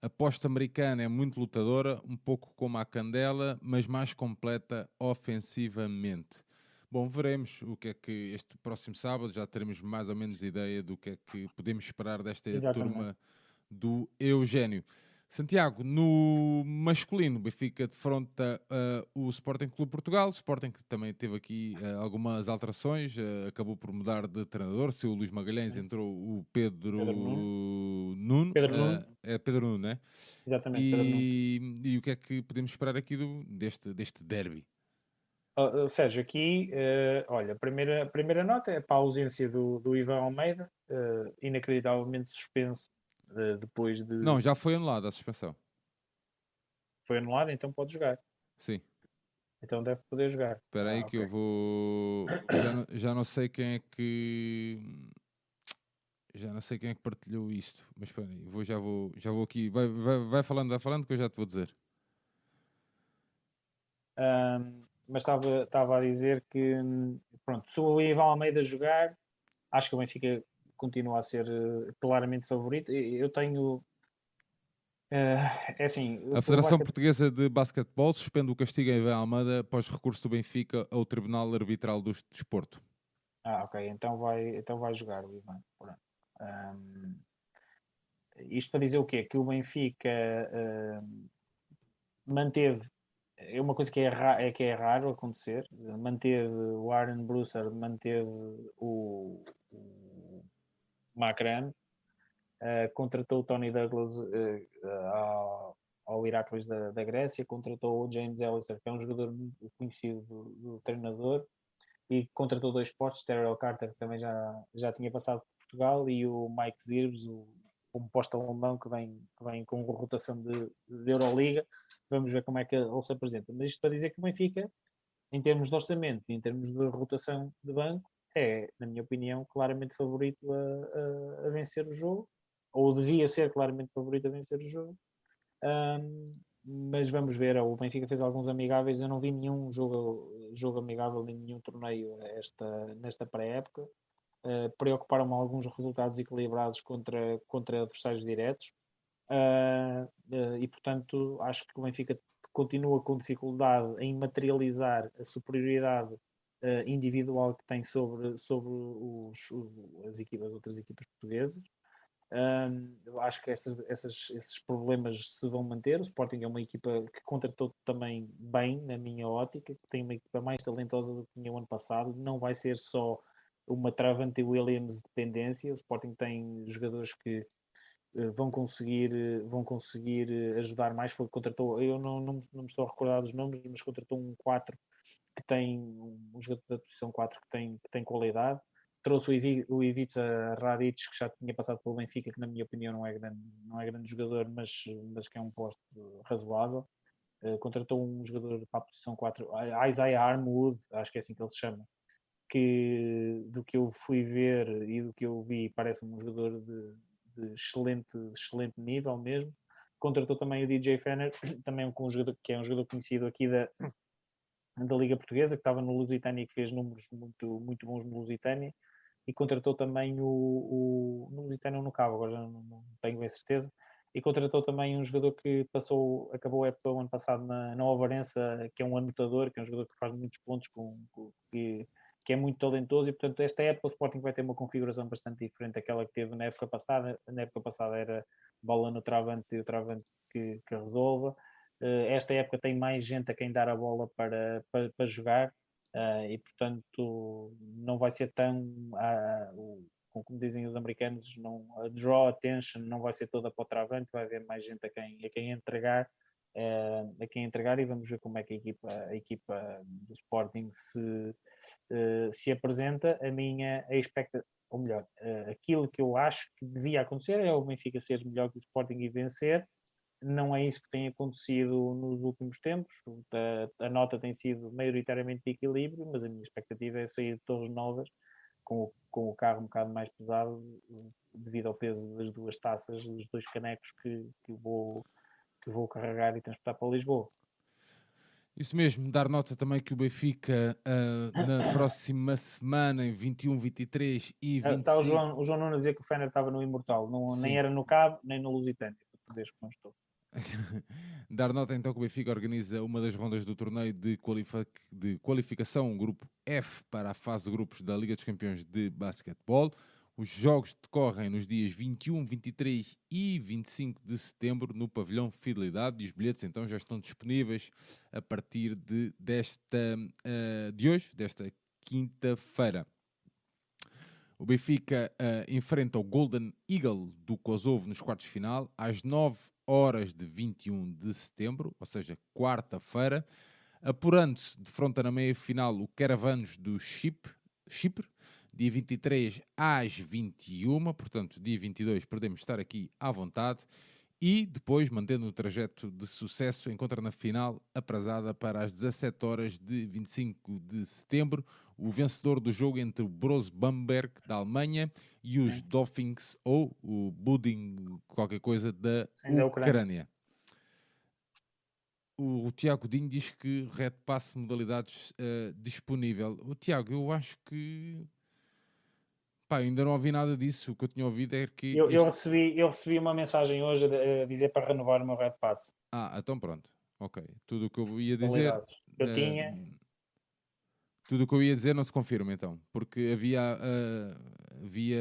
A posta americana é muito lutadora, um pouco como a Candela, mas mais completa ofensivamente. Bom, veremos o que é que este próximo sábado já teremos mais ou menos ideia do que é que podemos esperar desta Exatamente. turma do Eugênio. Santiago, no masculino, Benfica defronta uh, o Sporting Clube Portugal. Sporting que também teve aqui uh, algumas alterações, uh, acabou por mudar de treinador. Se o Luís Magalhães entrou o Pedro, Pedro Nuno. Pedro Nuno. é Pedro Nuno, né? Exatamente. E, e, o que é que podemos esperar aqui do, deste, deste derby? Uh, Sérgio, aqui, olha, a primeira, a primeira nota é para a ausência do, do Ivan Almeida, inacreditavelmente suspenso depois de. Não, já foi anulada a suspensão. Foi anulada, então pode jogar. Sim. Então deve poder jogar. Espera aí ah, que okay. eu vou. Já não, já não sei quem é que. Já não sei quem é que partilhou isto, mas espera aí, vou, já, vou, já vou aqui. Vai, vai, vai falando, vai falando que eu já te vou dizer. Um, mas estava, estava a dizer que, pronto, se o Ivan Almeida jogar, acho que o Benfica continua a ser eh, claramente favorito. Eu tenho. Uh, é assim. A Federação Portuguesa de Basquetebol suspende o castigo em Ivan Almada após recurso do Benfica ao Tribunal Arbitral do Desporto. Ah, ok. Então vai, então vai jogar o Ivan. Um, isto para dizer o quê? Que o Benfica manteve. É uma coisa que é, é, que é raro acontecer. Manteve o Aaron Brusser, manteve o, o Macran, uh, contratou o Tony Douglas uh, ao, ao da, da, Grécia, contratou o James Ellison, que é um jogador conhecido do, do treinador, e contratou dois postos, Terrell Carter, que também já, já tinha passado por Portugal, e o Mike Zirbs, o, um posto alemão que vem, que vem com rotação de, de Euroliga. Vamos ver como é que ele se apresenta. Mas isto para dizer que o Benfica, em termos de orçamento em termos de rotação de banco, é, na minha opinião, claramente favorito a, a, a, vencer o jogo, ou devia ser claramente favorito a vencer o jogo. Um, mas vamos ver, o Benfica fez alguns amigáveis, eu não vi nenhum jogo, jogo amigável em nenhum torneio esta, nesta pré-época. Uh, Preocuparam-me alguns resultados equilibrados contra, contra adversários diretos. Uh, uh, e portanto acho que o Benfica continua com dificuldade em materializar a superioridade uh, individual que tem sobre, sobre os, as, equipas, as outras equipas portuguesas. Um, acho que essas, essas, esses problemas se vão manter. O Sporting é uma equipa que contratou também bem, na minha ótica, que tem uma equipa mais talentosa do que tinha o ano passado. Não vai ser só uma Travante Williams dependência. O Sporting tem jogadores que uh, vão conseguir, uh, vão conseguir ajudar mais. Foi, contratou, eu não, não, não me estou a recordar dos nomes, mas contratou um 4 que tem um jogador da posição 4 que tem, que tem qualidade. Trouxe o, Ivica Radic, que já tinha passado pelo Benfica, que na minha opinião não é grande, não é grande jogador, mas, mas que é um posto razoável. Uh, contratou um jogador para a posição 4, Isaiah Armwood, acho que é assim que ele se chama, que do que eu fui ver e do que eu vi parece um jogador de, de excelente, excelente nível mesmo. Contratou também o DJ Fenner, também um jogador, que é um jogador conhecido aqui da, da Liga Portuguesa, que estava no Lusitânia e que fez números muito, muito bons no Lusitânia, e contratou também o, o no Lusitânia ou no Cabo, agora não, não tenho bem certeza, e contratou também um jogador que passou, acabou a época o ano passado na, na Alvarença, que é um anotador, que é um jogador que faz muitos pontos, com, com que, que, é muito talentoso, e portanto esta época o Sporting vai ter uma configuração bastante diferente daquela que teve na época passada, na época passada era bola no travante e o travante que, que resolva, esta época tem mais gente a quem dar a bola para, para, para jogar, uh, e portanto não vai ser tão... Como dizem os americanos, não, a draw attention não vai ser toda para o travante, vai haver mais gente a quem, a quem entregar, uh, a quem entregar e vamos ver como é que a equipa, a equipa do Sporting se, se apresenta. A minha expectativa, ou melhor, aquilo que eu acho que devia acontecer é o Benfica ser melhor que o Sporting e vencer. Não é isso que tem acontecido nos últimos tempos. A, a nota tem sido maioritariamente de equilíbrio, mas a minha expectativa é sair de torres novas com, com o carro um bocado mais pesado devido ao peso das duas taças, dos dois canecos que, que, vou, que vou carregar e transportar para Lisboa. Isso mesmo, dar nota também que o Benfica uh, na próxima semana, em 21, 23 e 25... Está o João, o João Nuno a dizer que o Fener estava no Imortal, não, nem era no Cabo, nem no Lusitânia, desde que não estou. Dar nota então que o Benfica organiza uma das rondas do torneio de, de qualificação, um grupo F para a fase de grupos da Liga dos Campeões de Basquetebol. Os jogos decorrem nos dias 21, 23 e 25 de setembro no pavilhão Fidelidade e os bilhetes então já estão disponíveis a partir de, desta, uh, de hoje, desta quinta-feira. O Benfica uh, enfrenta o Golden Eagle do Kosovo nos quartos de final às 9 horas de 21 de setembro, ou seja, quarta-feira, apurando-se de fronte na meia-final o Caravanos do Chipre, dia 23 às 21, portanto, dia 22 podemos estar aqui à vontade, e depois, mantendo o trajeto de sucesso, encontra na final, aprazada para as 17 horas de 25 de setembro, o vencedor do jogo entre o Bros Bamberg da Alemanha e os Dolphins ou o Buding qualquer coisa da Sim, Ucrânia. O, o, Tiago Dinho diz que Red Pass modalidades uh, disponível. O Tiago, eu acho que Pá, ainda não ouvi nada disso. O que eu tinha ouvido é que. Eu, eu, recebi, eu recebi uma mensagem hoje a dizer para renovar o meu Red Pass. Ah, então pronto. Ok. Tudo o que eu ia dizer. Eu uh, tinha. Tudo o que eu ia dizer não se confirma então, porque havia, uh, havia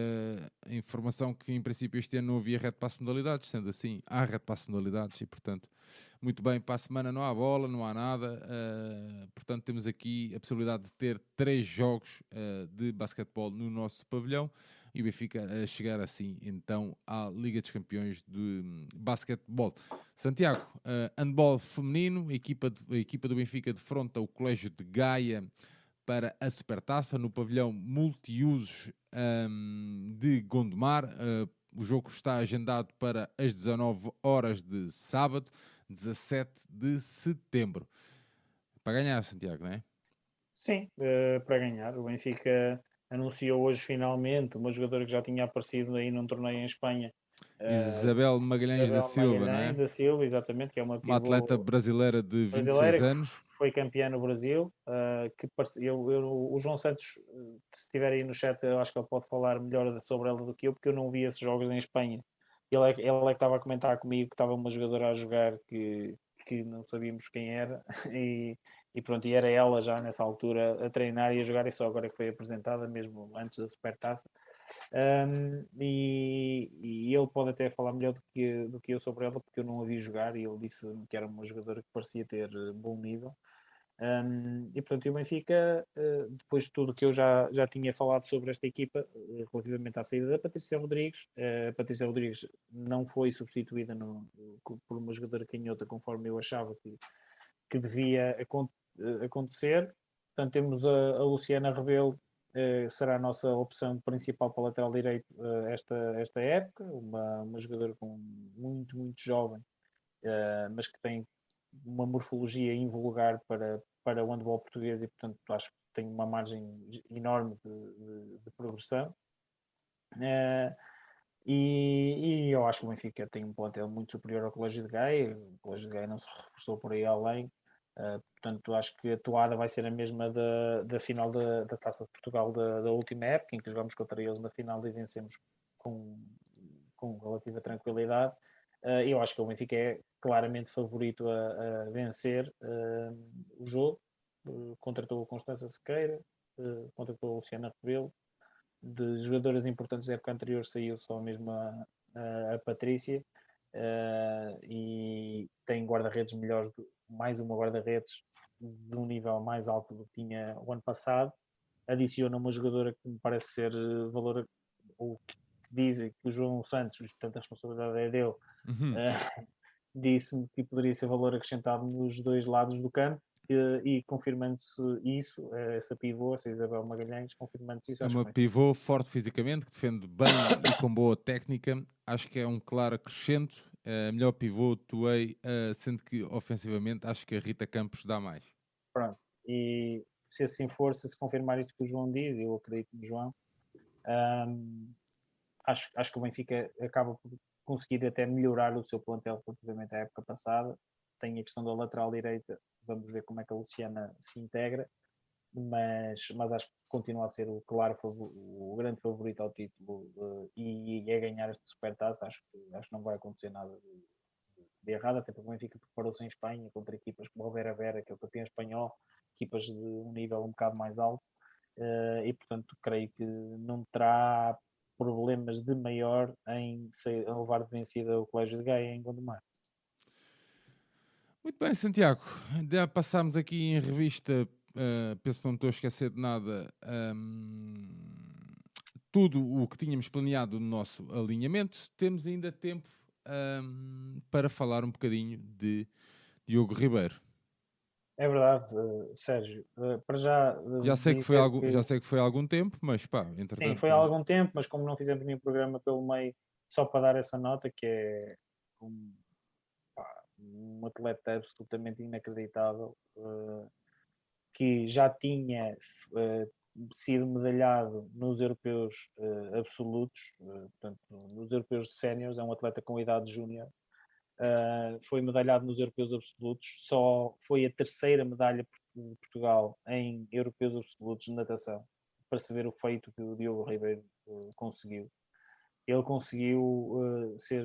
informação que em princípio este ano não havia Red Pass modalidades, sendo assim, há Red Pass modalidades e portanto, muito bem, para a semana não há bola, não há nada, uh, portanto temos aqui a possibilidade de ter três jogos uh, de basquetebol no nosso pavilhão e o Benfica a chegar assim então à Liga dos Campeões de Basquetebol. Santiago, uh, handball feminino, a equipa, de, a equipa do Benfica defronta o Colégio de Gaia para a Supertaça no pavilhão multiusos um, de Gondomar. Uh, o jogo está agendado para as 19 horas de sábado, 17 de setembro. Para ganhar, Santiago, não é? Sim, uh, para ganhar. O Benfica anunciou hoje finalmente uma jogadora que já tinha aparecido aí num torneio em Espanha. Uh, Isabel Magalhães Isabel da Silva, Magalhães não é? da Silva, exatamente, que é uma, uma atleta brasileira de 26 brasileira anos foi campeã no Brasil. Uh, que eu, eu, o João Santos, se estiver aí no chat, eu acho que ele pode falar melhor sobre ela do que eu, porque eu não vi esses jogos em Espanha. Ele é, ele é que estava a comentar comigo que estava uma jogadora a jogar que, que não sabíamos quem era, e, e pronto, e era ela já nessa altura a treinar e a jogar, e só agora que foi apresentada, mesmo antes da Supertaça. Um, e, e, ele pode até falar melhor do que, do que eu sobre ela, porque eu não a vi jogar e ele disse que era uma jogadora que parecia ter bom nível. Um, e portanto, o Benfica, uh, depois de tudo que eu já, já tinha falado sobre esta equipa, uh, relativamente à saída da Patrícia Rodrigues, uh, a Patrícia Rodrigues não foi substituída no, por uma jogadora canhota conforme eu achava que, que devia acontecer. Portanto, temos a, a Luciana Rebelo eh, será a nossa opção principal para lateral direito esta, esta época, uma, uma jogadora com muito, muito jovem, mas que tem uma morfologia invulgar para, para o handball português e, portanto, acho que tem uma margem enorme de, de, de progressão. E, e, eu acho que o Benfica tem um plantel muito superior ao Colégio de Gaia. O Colégio de Gaia não se reforçou por aí além. Uh, portanto, acho que a toada vai ser a mesma da, da final da, da Taça de Portugal da, da, última época, em que jogamos contra eles na final e vencemos com, com relativa tranquilidade. Uh, eu acho que o Benfica é claramente favorito a, a vencer uh, o jogo. contratou o Constança Sequeira, contratou o Luciana Rebelo. De jogadoras importantes da época anterior saiu só mesmo a, a, a Patrícia. e tem guarda-redes melhores do, mais uma guarda-redes de um nível mais alto do que tinha o ano passado, adiciona uma jogadora que me parece ser valor, ou que dizem que o João Santos, portanto a responsabilidade é dele, uhum. uh, disse-me que poderia ser valor acrescentado nos dois lados do campo, e confirmando-se isso, essa pivô, essa Isabel Magalhães, confirmando-se isso. É uma pivô forte fisicamente, que defende bem e com boa técnica, acho que é um claro acrescento Uh, melhor pivô, Tuei, uh, sendo que ofensivamente acho que a Rita Campos dá mais. Pronto, e se assim for, se se confirmar isto que o João diz, eu acredito no João, um, acho, acho que o Benfica acaba por conseguir até melhorar o seu plantel relativamente à época passada. Tem a questão da lateral direita, vamos ver como é que a Luciana se integra mas, mas acho que continua a ser o claro o grande favorito ao título uh, e, e é ganhar este supertaça acho que acho que não vai acontecer nada de, de errado, até porque o Benfica preparou-se em Espanha contra equipas como o Vera Vera, que é o campeão espanhol, equipas de um nível um bocado mais alto uh, e portanto creio que não terá problemas de maior em levar de vencida o Colégio de Gaia em Gondomar. Muito bem, Santiago. Já passámos aqui em revista uh, penso que não estou a esquecer de nada, um, tudo o que tínhamos planeado no nosso alinhamento. Temos ainda tempo um, para falar um bocadinho de Diogo Ribeiro. É verdade, uh, Sérgio. Uh, para já. Uh, já sei, que foi algum, que... já sei que foi há algum tempo, mas pá, entretanto. Sim, foi há algum tempo, mas como não fizemos nenhum programa pelo meio, só para dar essa nota, que é um, pá, um atleta absolutamente inacreditável que já tinha sido medalhado nos europeus absolutos, portanto, nos europeus de séniores, é um atleta com idade júnior, foi medalhado nos europeus absolutos, só foi a terceira medalha de Portugal em europeus absolutos de natação, para se ver o feito que o Diogo Ribeiro conseguiu. Ele conseguiu ser,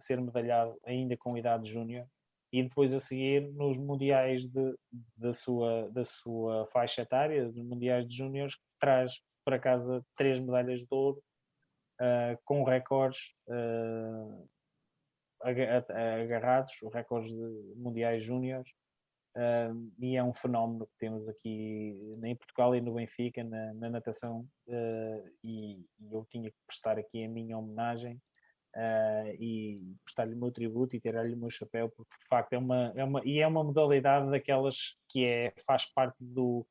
ser medalhado ainda com idade júnior, e depois a seguir nos mundiais de, da, sua, da sua faixa etária, nos mundiais de júniores, traz para casa três medalhas de ouro uh, com recordes uh, agarrados, recordes de mundiais júniores uh, e é um fenómeno que temos aqui em Portugal e no Benfica na, na natação e, e eu tinha que prestar aqui a minha homenagem uh, e prestar-lhe o meu tributo e tirar-lhe o meu chapéu, porque de facto é uma, é uma, e é uma modalidade daquelas que é, faz parte do,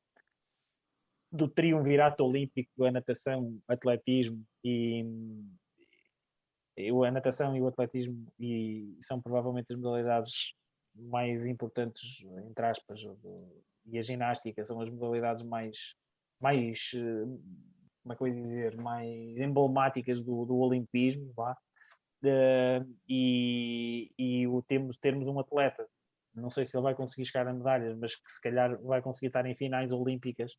do triunvirato olímpico, a natação, atletismo e, e a natação e o atletismo e são provavelmente as modalidades mais importantes, entre aspas, e a ginástica são as modalidades mais, mais eh, como é que eu ia dizer, mais emblemáticas do, do olimpismo, vá. Uh, e, e o termos, termos um atleta, não sei se ele vai conseguir chegar a medalhas, mas que se calhar vai conseguir estar em finais olímpicas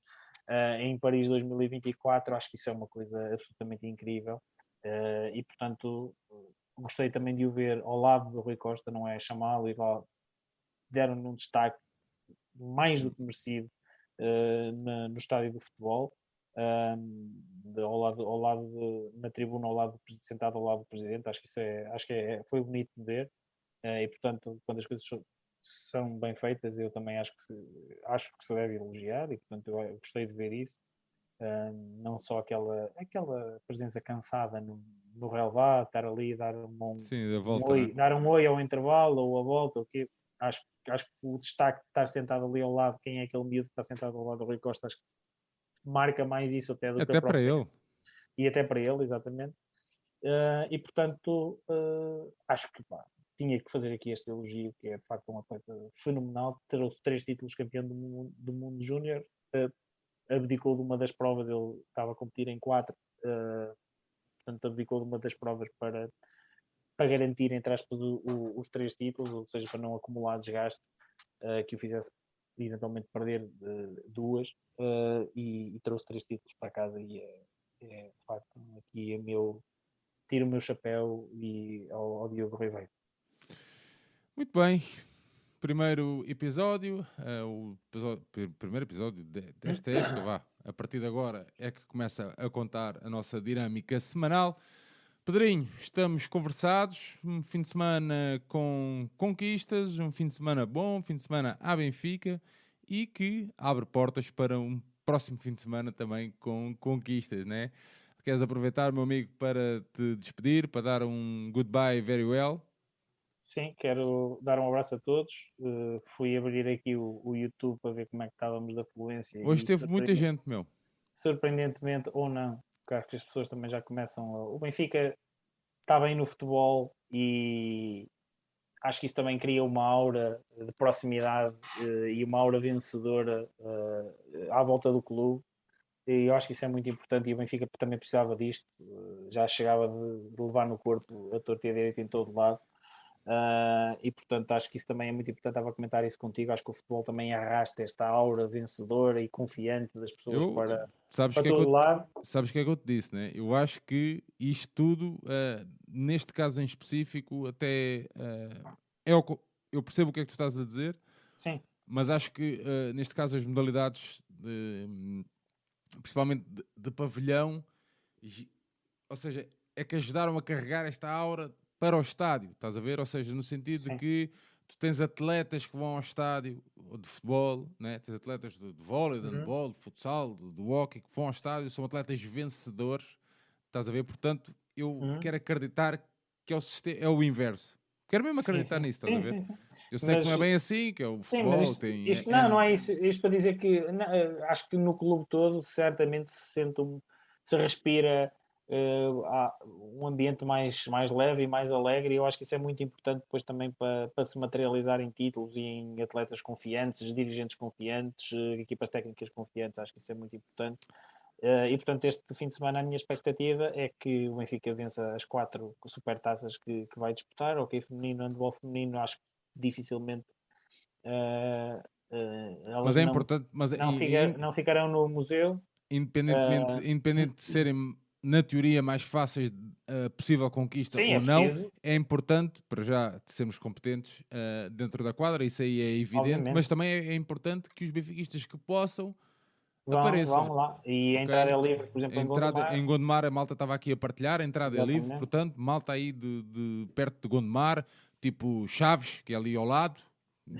uh, em Paris 2024, acho que isso é uma coisa absolutamente incrível. Uh, e portanto, gostei também de o ver ao lado do Rui Costa, não é chamá-lo e deram-lhe um destaque mais do que merecido no estádio do futebol um, de, ao lado, ao lado de, na tribuna, ao lado sentado ao lado do presidente. Acho que isso é, acho que é, foi bonito de ver. Uh, e portanto, quando as coisas são bem feitas, eu também acho que se, acho que se deve elogiar e portanto eu gostei de ver isso. Não só aquela, aquela presença cansada no, no relevado, estar ali dar um, Sim, volta, um oi, né? dar um oi ao intervalo ou a volta, o que acho, acho que o destaque de estar sentado ali ao lado, quem é aquele miúdo que está sentado ao lado do Rui Costa, acho que marca mais isso até do até que para ele. E até para ele, exatamente. Uh, e portanto, uh, acho que pá, tinha que fazer aqui este elogio, que é de facto um atleta fenomenal. Trouxe três títulos campeão do mundo, do mundo júnior, abdicou de uma das provas, ele estava a competir em quatro, portanto, abdicou de uma das provas para, para garantir, entre aspas, o, o, os três títulos, ou seja, para não acumular desgaste que o fizesse eventualmente perder uh, duas uh, e, e, trouxe três títulos para casa e é, é de facto aqui é meu tiro o meu chapéu e ao, ao Diogo Ribeiro. Muito bem, primeiro episódio, uh, o primeiro episódio de, desta época, vá, a partir de agora é que começa a contar a nossa dinâmica semanal. Pedrinho, estamos conversados, um fim de semana com conquistas, um fim de semana bom, um fim de semana à Benfica e que abre portas para um próximo fim de semana também com conquistas, né? Queres aproveitar, meu amigo, para te despedir, para dar um goodbye very well? Sim, quero dar um abraço a todos. Uh, fui abrir aqui o, o, YouTube para ver como é que estávamos da fluência. Hoje teve muita gente, meu. Surpreendentemente ou não, porque acho que as pessoas também já começam a... O Benfica está bem no futebol e acho que isso também cria uma aura de proximidade uh, e uma aura vencedora uh, à volta do clube. E eu acho que isso é muito importante e o Benfica também precisava disto. já chegava de, de levar no corpo a torta e a direita em todo lado Uh, e portanto acho que isso também é muito importante. Estava a comentar isso contigo. Acho que o futebol também arrasta esta aura vencedora e confiante das pessoas eu, para, sabes para que todo é que eu, lado. Sabes o que é que eu te disse, né? Eu acho que isto tudo, uh, neste caso em específico, até uh, é o, eu percebo o que é que tu estás a dizer, Sim. mas acho que neste caso as modalidades, de, principalmente de, de pavilhão, ou seja, é que ajudaram a carregar esta aura para o estádio, estás a ver? Ou seja, no sentido Sim. de que tu tens atletas que vão ao estádio de futebol, né? tens atletas de, de vôlei, de uhum. handball, de futsal, de, de hockey, que vão ao estádio, são atletas vencedores, estás a ver? Portanto, eu uhum. quero acreditar que é o, sistema, é o inverso. Quero mesmo acreditar sim, nisso, estás sim, a ver? Sim, eu sei mas, que não é bem assim, que é o futebol. Isto, tem, isto, é, não, não é isso. Isto para dizer que não, acho que no clube todo certamente se sente um, se respira um ambiente mais, mais leve e mais alegre, e eu acho que isso é muito importante depois também para, para se materializar em títulos e em atletas confiantes, dirigentes confiantes, uh, equipas técnicas confiantes, acho que isso é muito importante. Uh, e portanto, este fim de semana a minha expectativa é que o Benfica vença as quatro supertaças que, que vai disputar, ok, feminino, handball feminino, acho que dificilmente Uh, uh, mas é não, importante, mas não, fica, não, ficarão no museu. Independentemente, uh, independente de serem na teoria, mais fáceis uh, possível conquista Sim, ou é não, preciso. é importante para já sermos competentes uh, dentro da quadra, isso aí é evidente, Obviamente. mas também é, é, importante que os benfiquistas que possam vão, apareçam. Vão lá. E a entrada é livre, por exemplo, a entrada, em Gondomar. Em Gondomar a malta estava aqui a partilhar, a entrada Exatamente. é livre, portanto, malta aí de, de, perto de Gondomar, tipo Chaves, que é ali ao lado,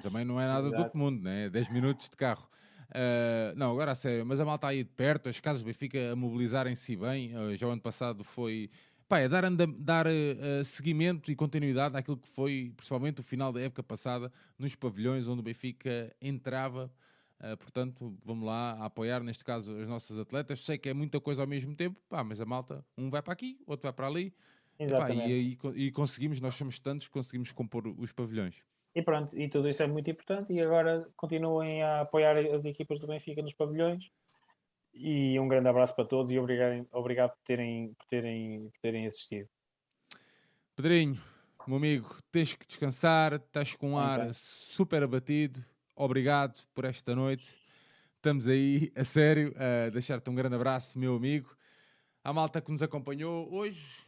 também não é nada Exato. do outro mundo, né? 10 minutos de carro. Uh, não, agora a sério, mas a malta aí de perto, as casas do Benfica a mobilizarem-se bem. Uh, já o ano passado foi. Pá, é dar, dar uh, seguimento e continuidade àquilo que foi, principalmente o final da época passada, nos pavilhões onde o Benfica entrava. Uh, portanto, vamos lá a apoiar, neste caso, as nossas atletas. Sei que é muita coisa ao mesmo tempo, pá, mas a malta, um vai para aqui, outro vai para ali. Epá, e, e, e, conseguimos, nós somos tantos, conseguimos compor os pavilhões. E pronto, e tudo isso é muito importante. E agora continuem a apoiar as equipas do Benfica nos pavilhões. E um grande abraço para todos e obrigado, obrigado por, terem, por, terem, por terem assistido. Pedrinho, meu amigo, tens que descansar, estás com um ar super abatido. Obrigado por esta noite. Estamos aí, a sério, a deixar-te um grande abraço, meu amigo. A malta que nos acompanhou hoje,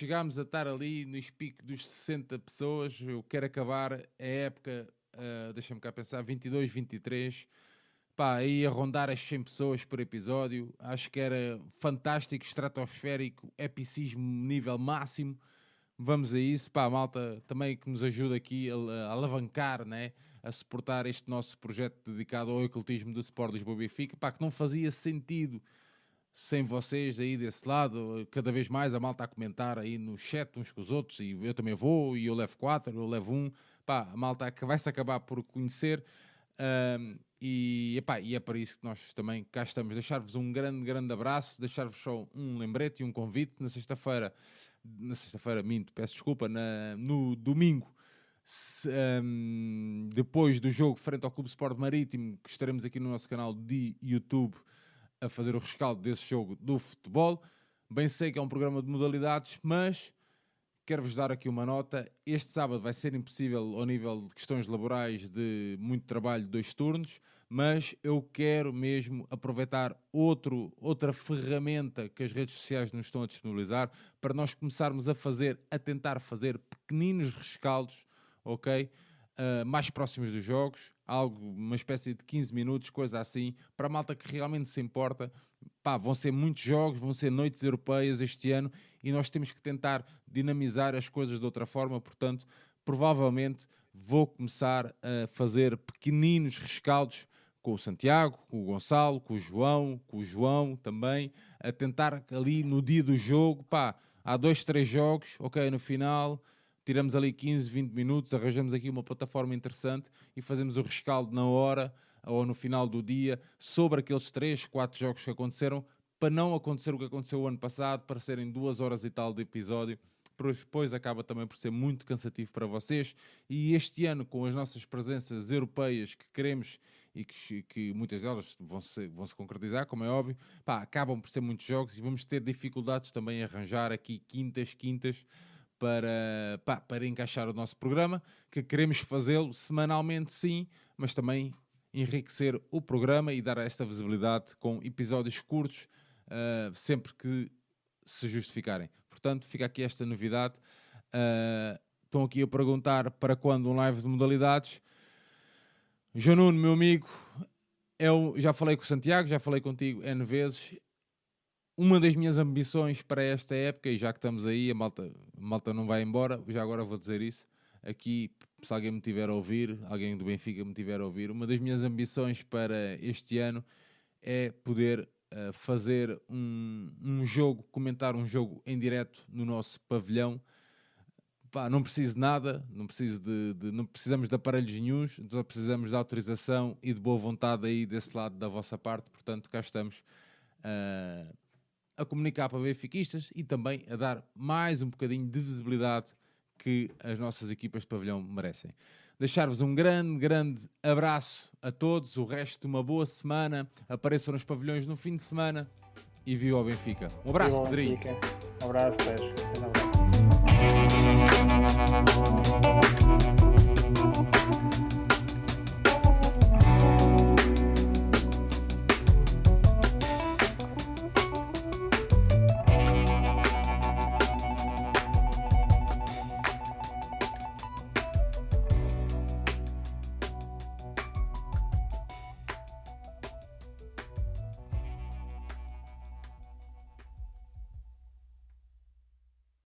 chegámos a estar ali no pico dos 60 pessoas. Eu quero acabar a época, uh, deixa-me cá pensar, 22, 23. Pá, aí a rondar as 100 pessoas por episódio. Acho que era fantástico, estratosférico, epicismo nível máximo. Vamos a isso. Pá, malta também que nos ajuda aqui a, a alavancar, né? a suportar este nosso projeto dedicado ao ocultismo do Sport Lisboa Benfica. Pá, que não fazia sentido sem vocês aí desse lado, cada vez mais a malta a comentar aí no chat uns com os outros, e eu também vou, e eu levo quatro, eu levo um, pá, a malta vai-se acabar por conhecer, um, e, epá, e é para isso que nós também cá estamos, deixar-vos um grande, grande abraço, deixar-vos só um lembrete e um convite, na sexta-feira, na sexta-feira, minto, peço desculpa, na, no domingo, se, um, depois do jogo frente ao Clube Sport Marítimo, que estaremos aqui no nosso canal de YouTube, a fazer o rescaldo desse jogo do futebol. Bem sei que é um programa de modalidades, mas quero-vos dar aqui uma nota. Este sábado vai ser impossível ao nível de questões laborais de muito trabalho, dois turnos, mas eu quero mesmo aproveitar outro, outra ferramenta que as redes sociais nos estão a disponibilizar para nós começarmos a fazer, a tentar fazer pequeninos rescaldos, ok? Uh, mais próximos dos jogos, algo, uma espécie de 15 minutos, coisa assim, para a malta que realmente se importa. Pá, vão ser muitos jogos, vão ser noites europeias este ano e nós temos que tentar dinamizar as coisas de outra forma, portanto, provavelmente vou começar a fazer pequeninos rescaldos com o Santiago, com o Gonçalo, com o João, com o João também, a tentar ali no dia do jogo, pá, há dois, três jogos, ok, no final, tiramos ali 15, 20 minutos, arranjamos aqui uma plataforma interessante e fazemos o rescaldo na hora ou no final do dia sobre aqueles três, quatro jogos que aconteceram, para não acontecer o que aconteceu o ano passado, para serem duas horas e tal de episódio, depois acaba também por ser muito cansativo para vocês. E este ano, com as nossas presenças europeias que queremos e que, que muitas delas vão se, vão se concretizar, como é óbvio, pá, acabam por ser muitos jogos e vamos ter dificuldades também em arranjar aqui quintas, quintas para, pá, para encaixar o nosso programa, que queremos fazê-lo semanalmente, sim, mas também enriquecer o programa e dar esta visibilidade com episódios curtos, uh, sempre que se justificarem. Portanto, fica aqui esta novidade. Uh, estão aqui a perguntar para quando um live de modalidades. João Nuno, meu amigo, eu já falei com o Santiago, já falei contigo N vezes. Uma das minhas ambições para esta época, e já que estamos aí, a malta, a malta não vai embora, já agora vou dizer isso. Aqui, se alguém me tiver a ouvir, alguém do Benfica me tiver a ouvir, uma das minhas ambições para este ano é poder uh, fazer um, um jogo, comentar um jogo em direto no nosso pavilhão pá, não preciso nada, não, preciso de, de, não precisamos de aparelhos nenhums, só precisamos de autorização e de boa vontade aí desse lado da vossa parte, portanto cá estamos uh, a comunicar para benfiquistas e também a dar mais um bocadinho de visibilidade que as nossas equipas de pavilhão merecem. Deixar-vos um grande, grande abraço a todos, o resto de uma boa semana, apareçam nos pavilhões no fim de semana e viva o Benfica. Um abraço, Pedrinho. Um abraço, Sérgio. Um abraço.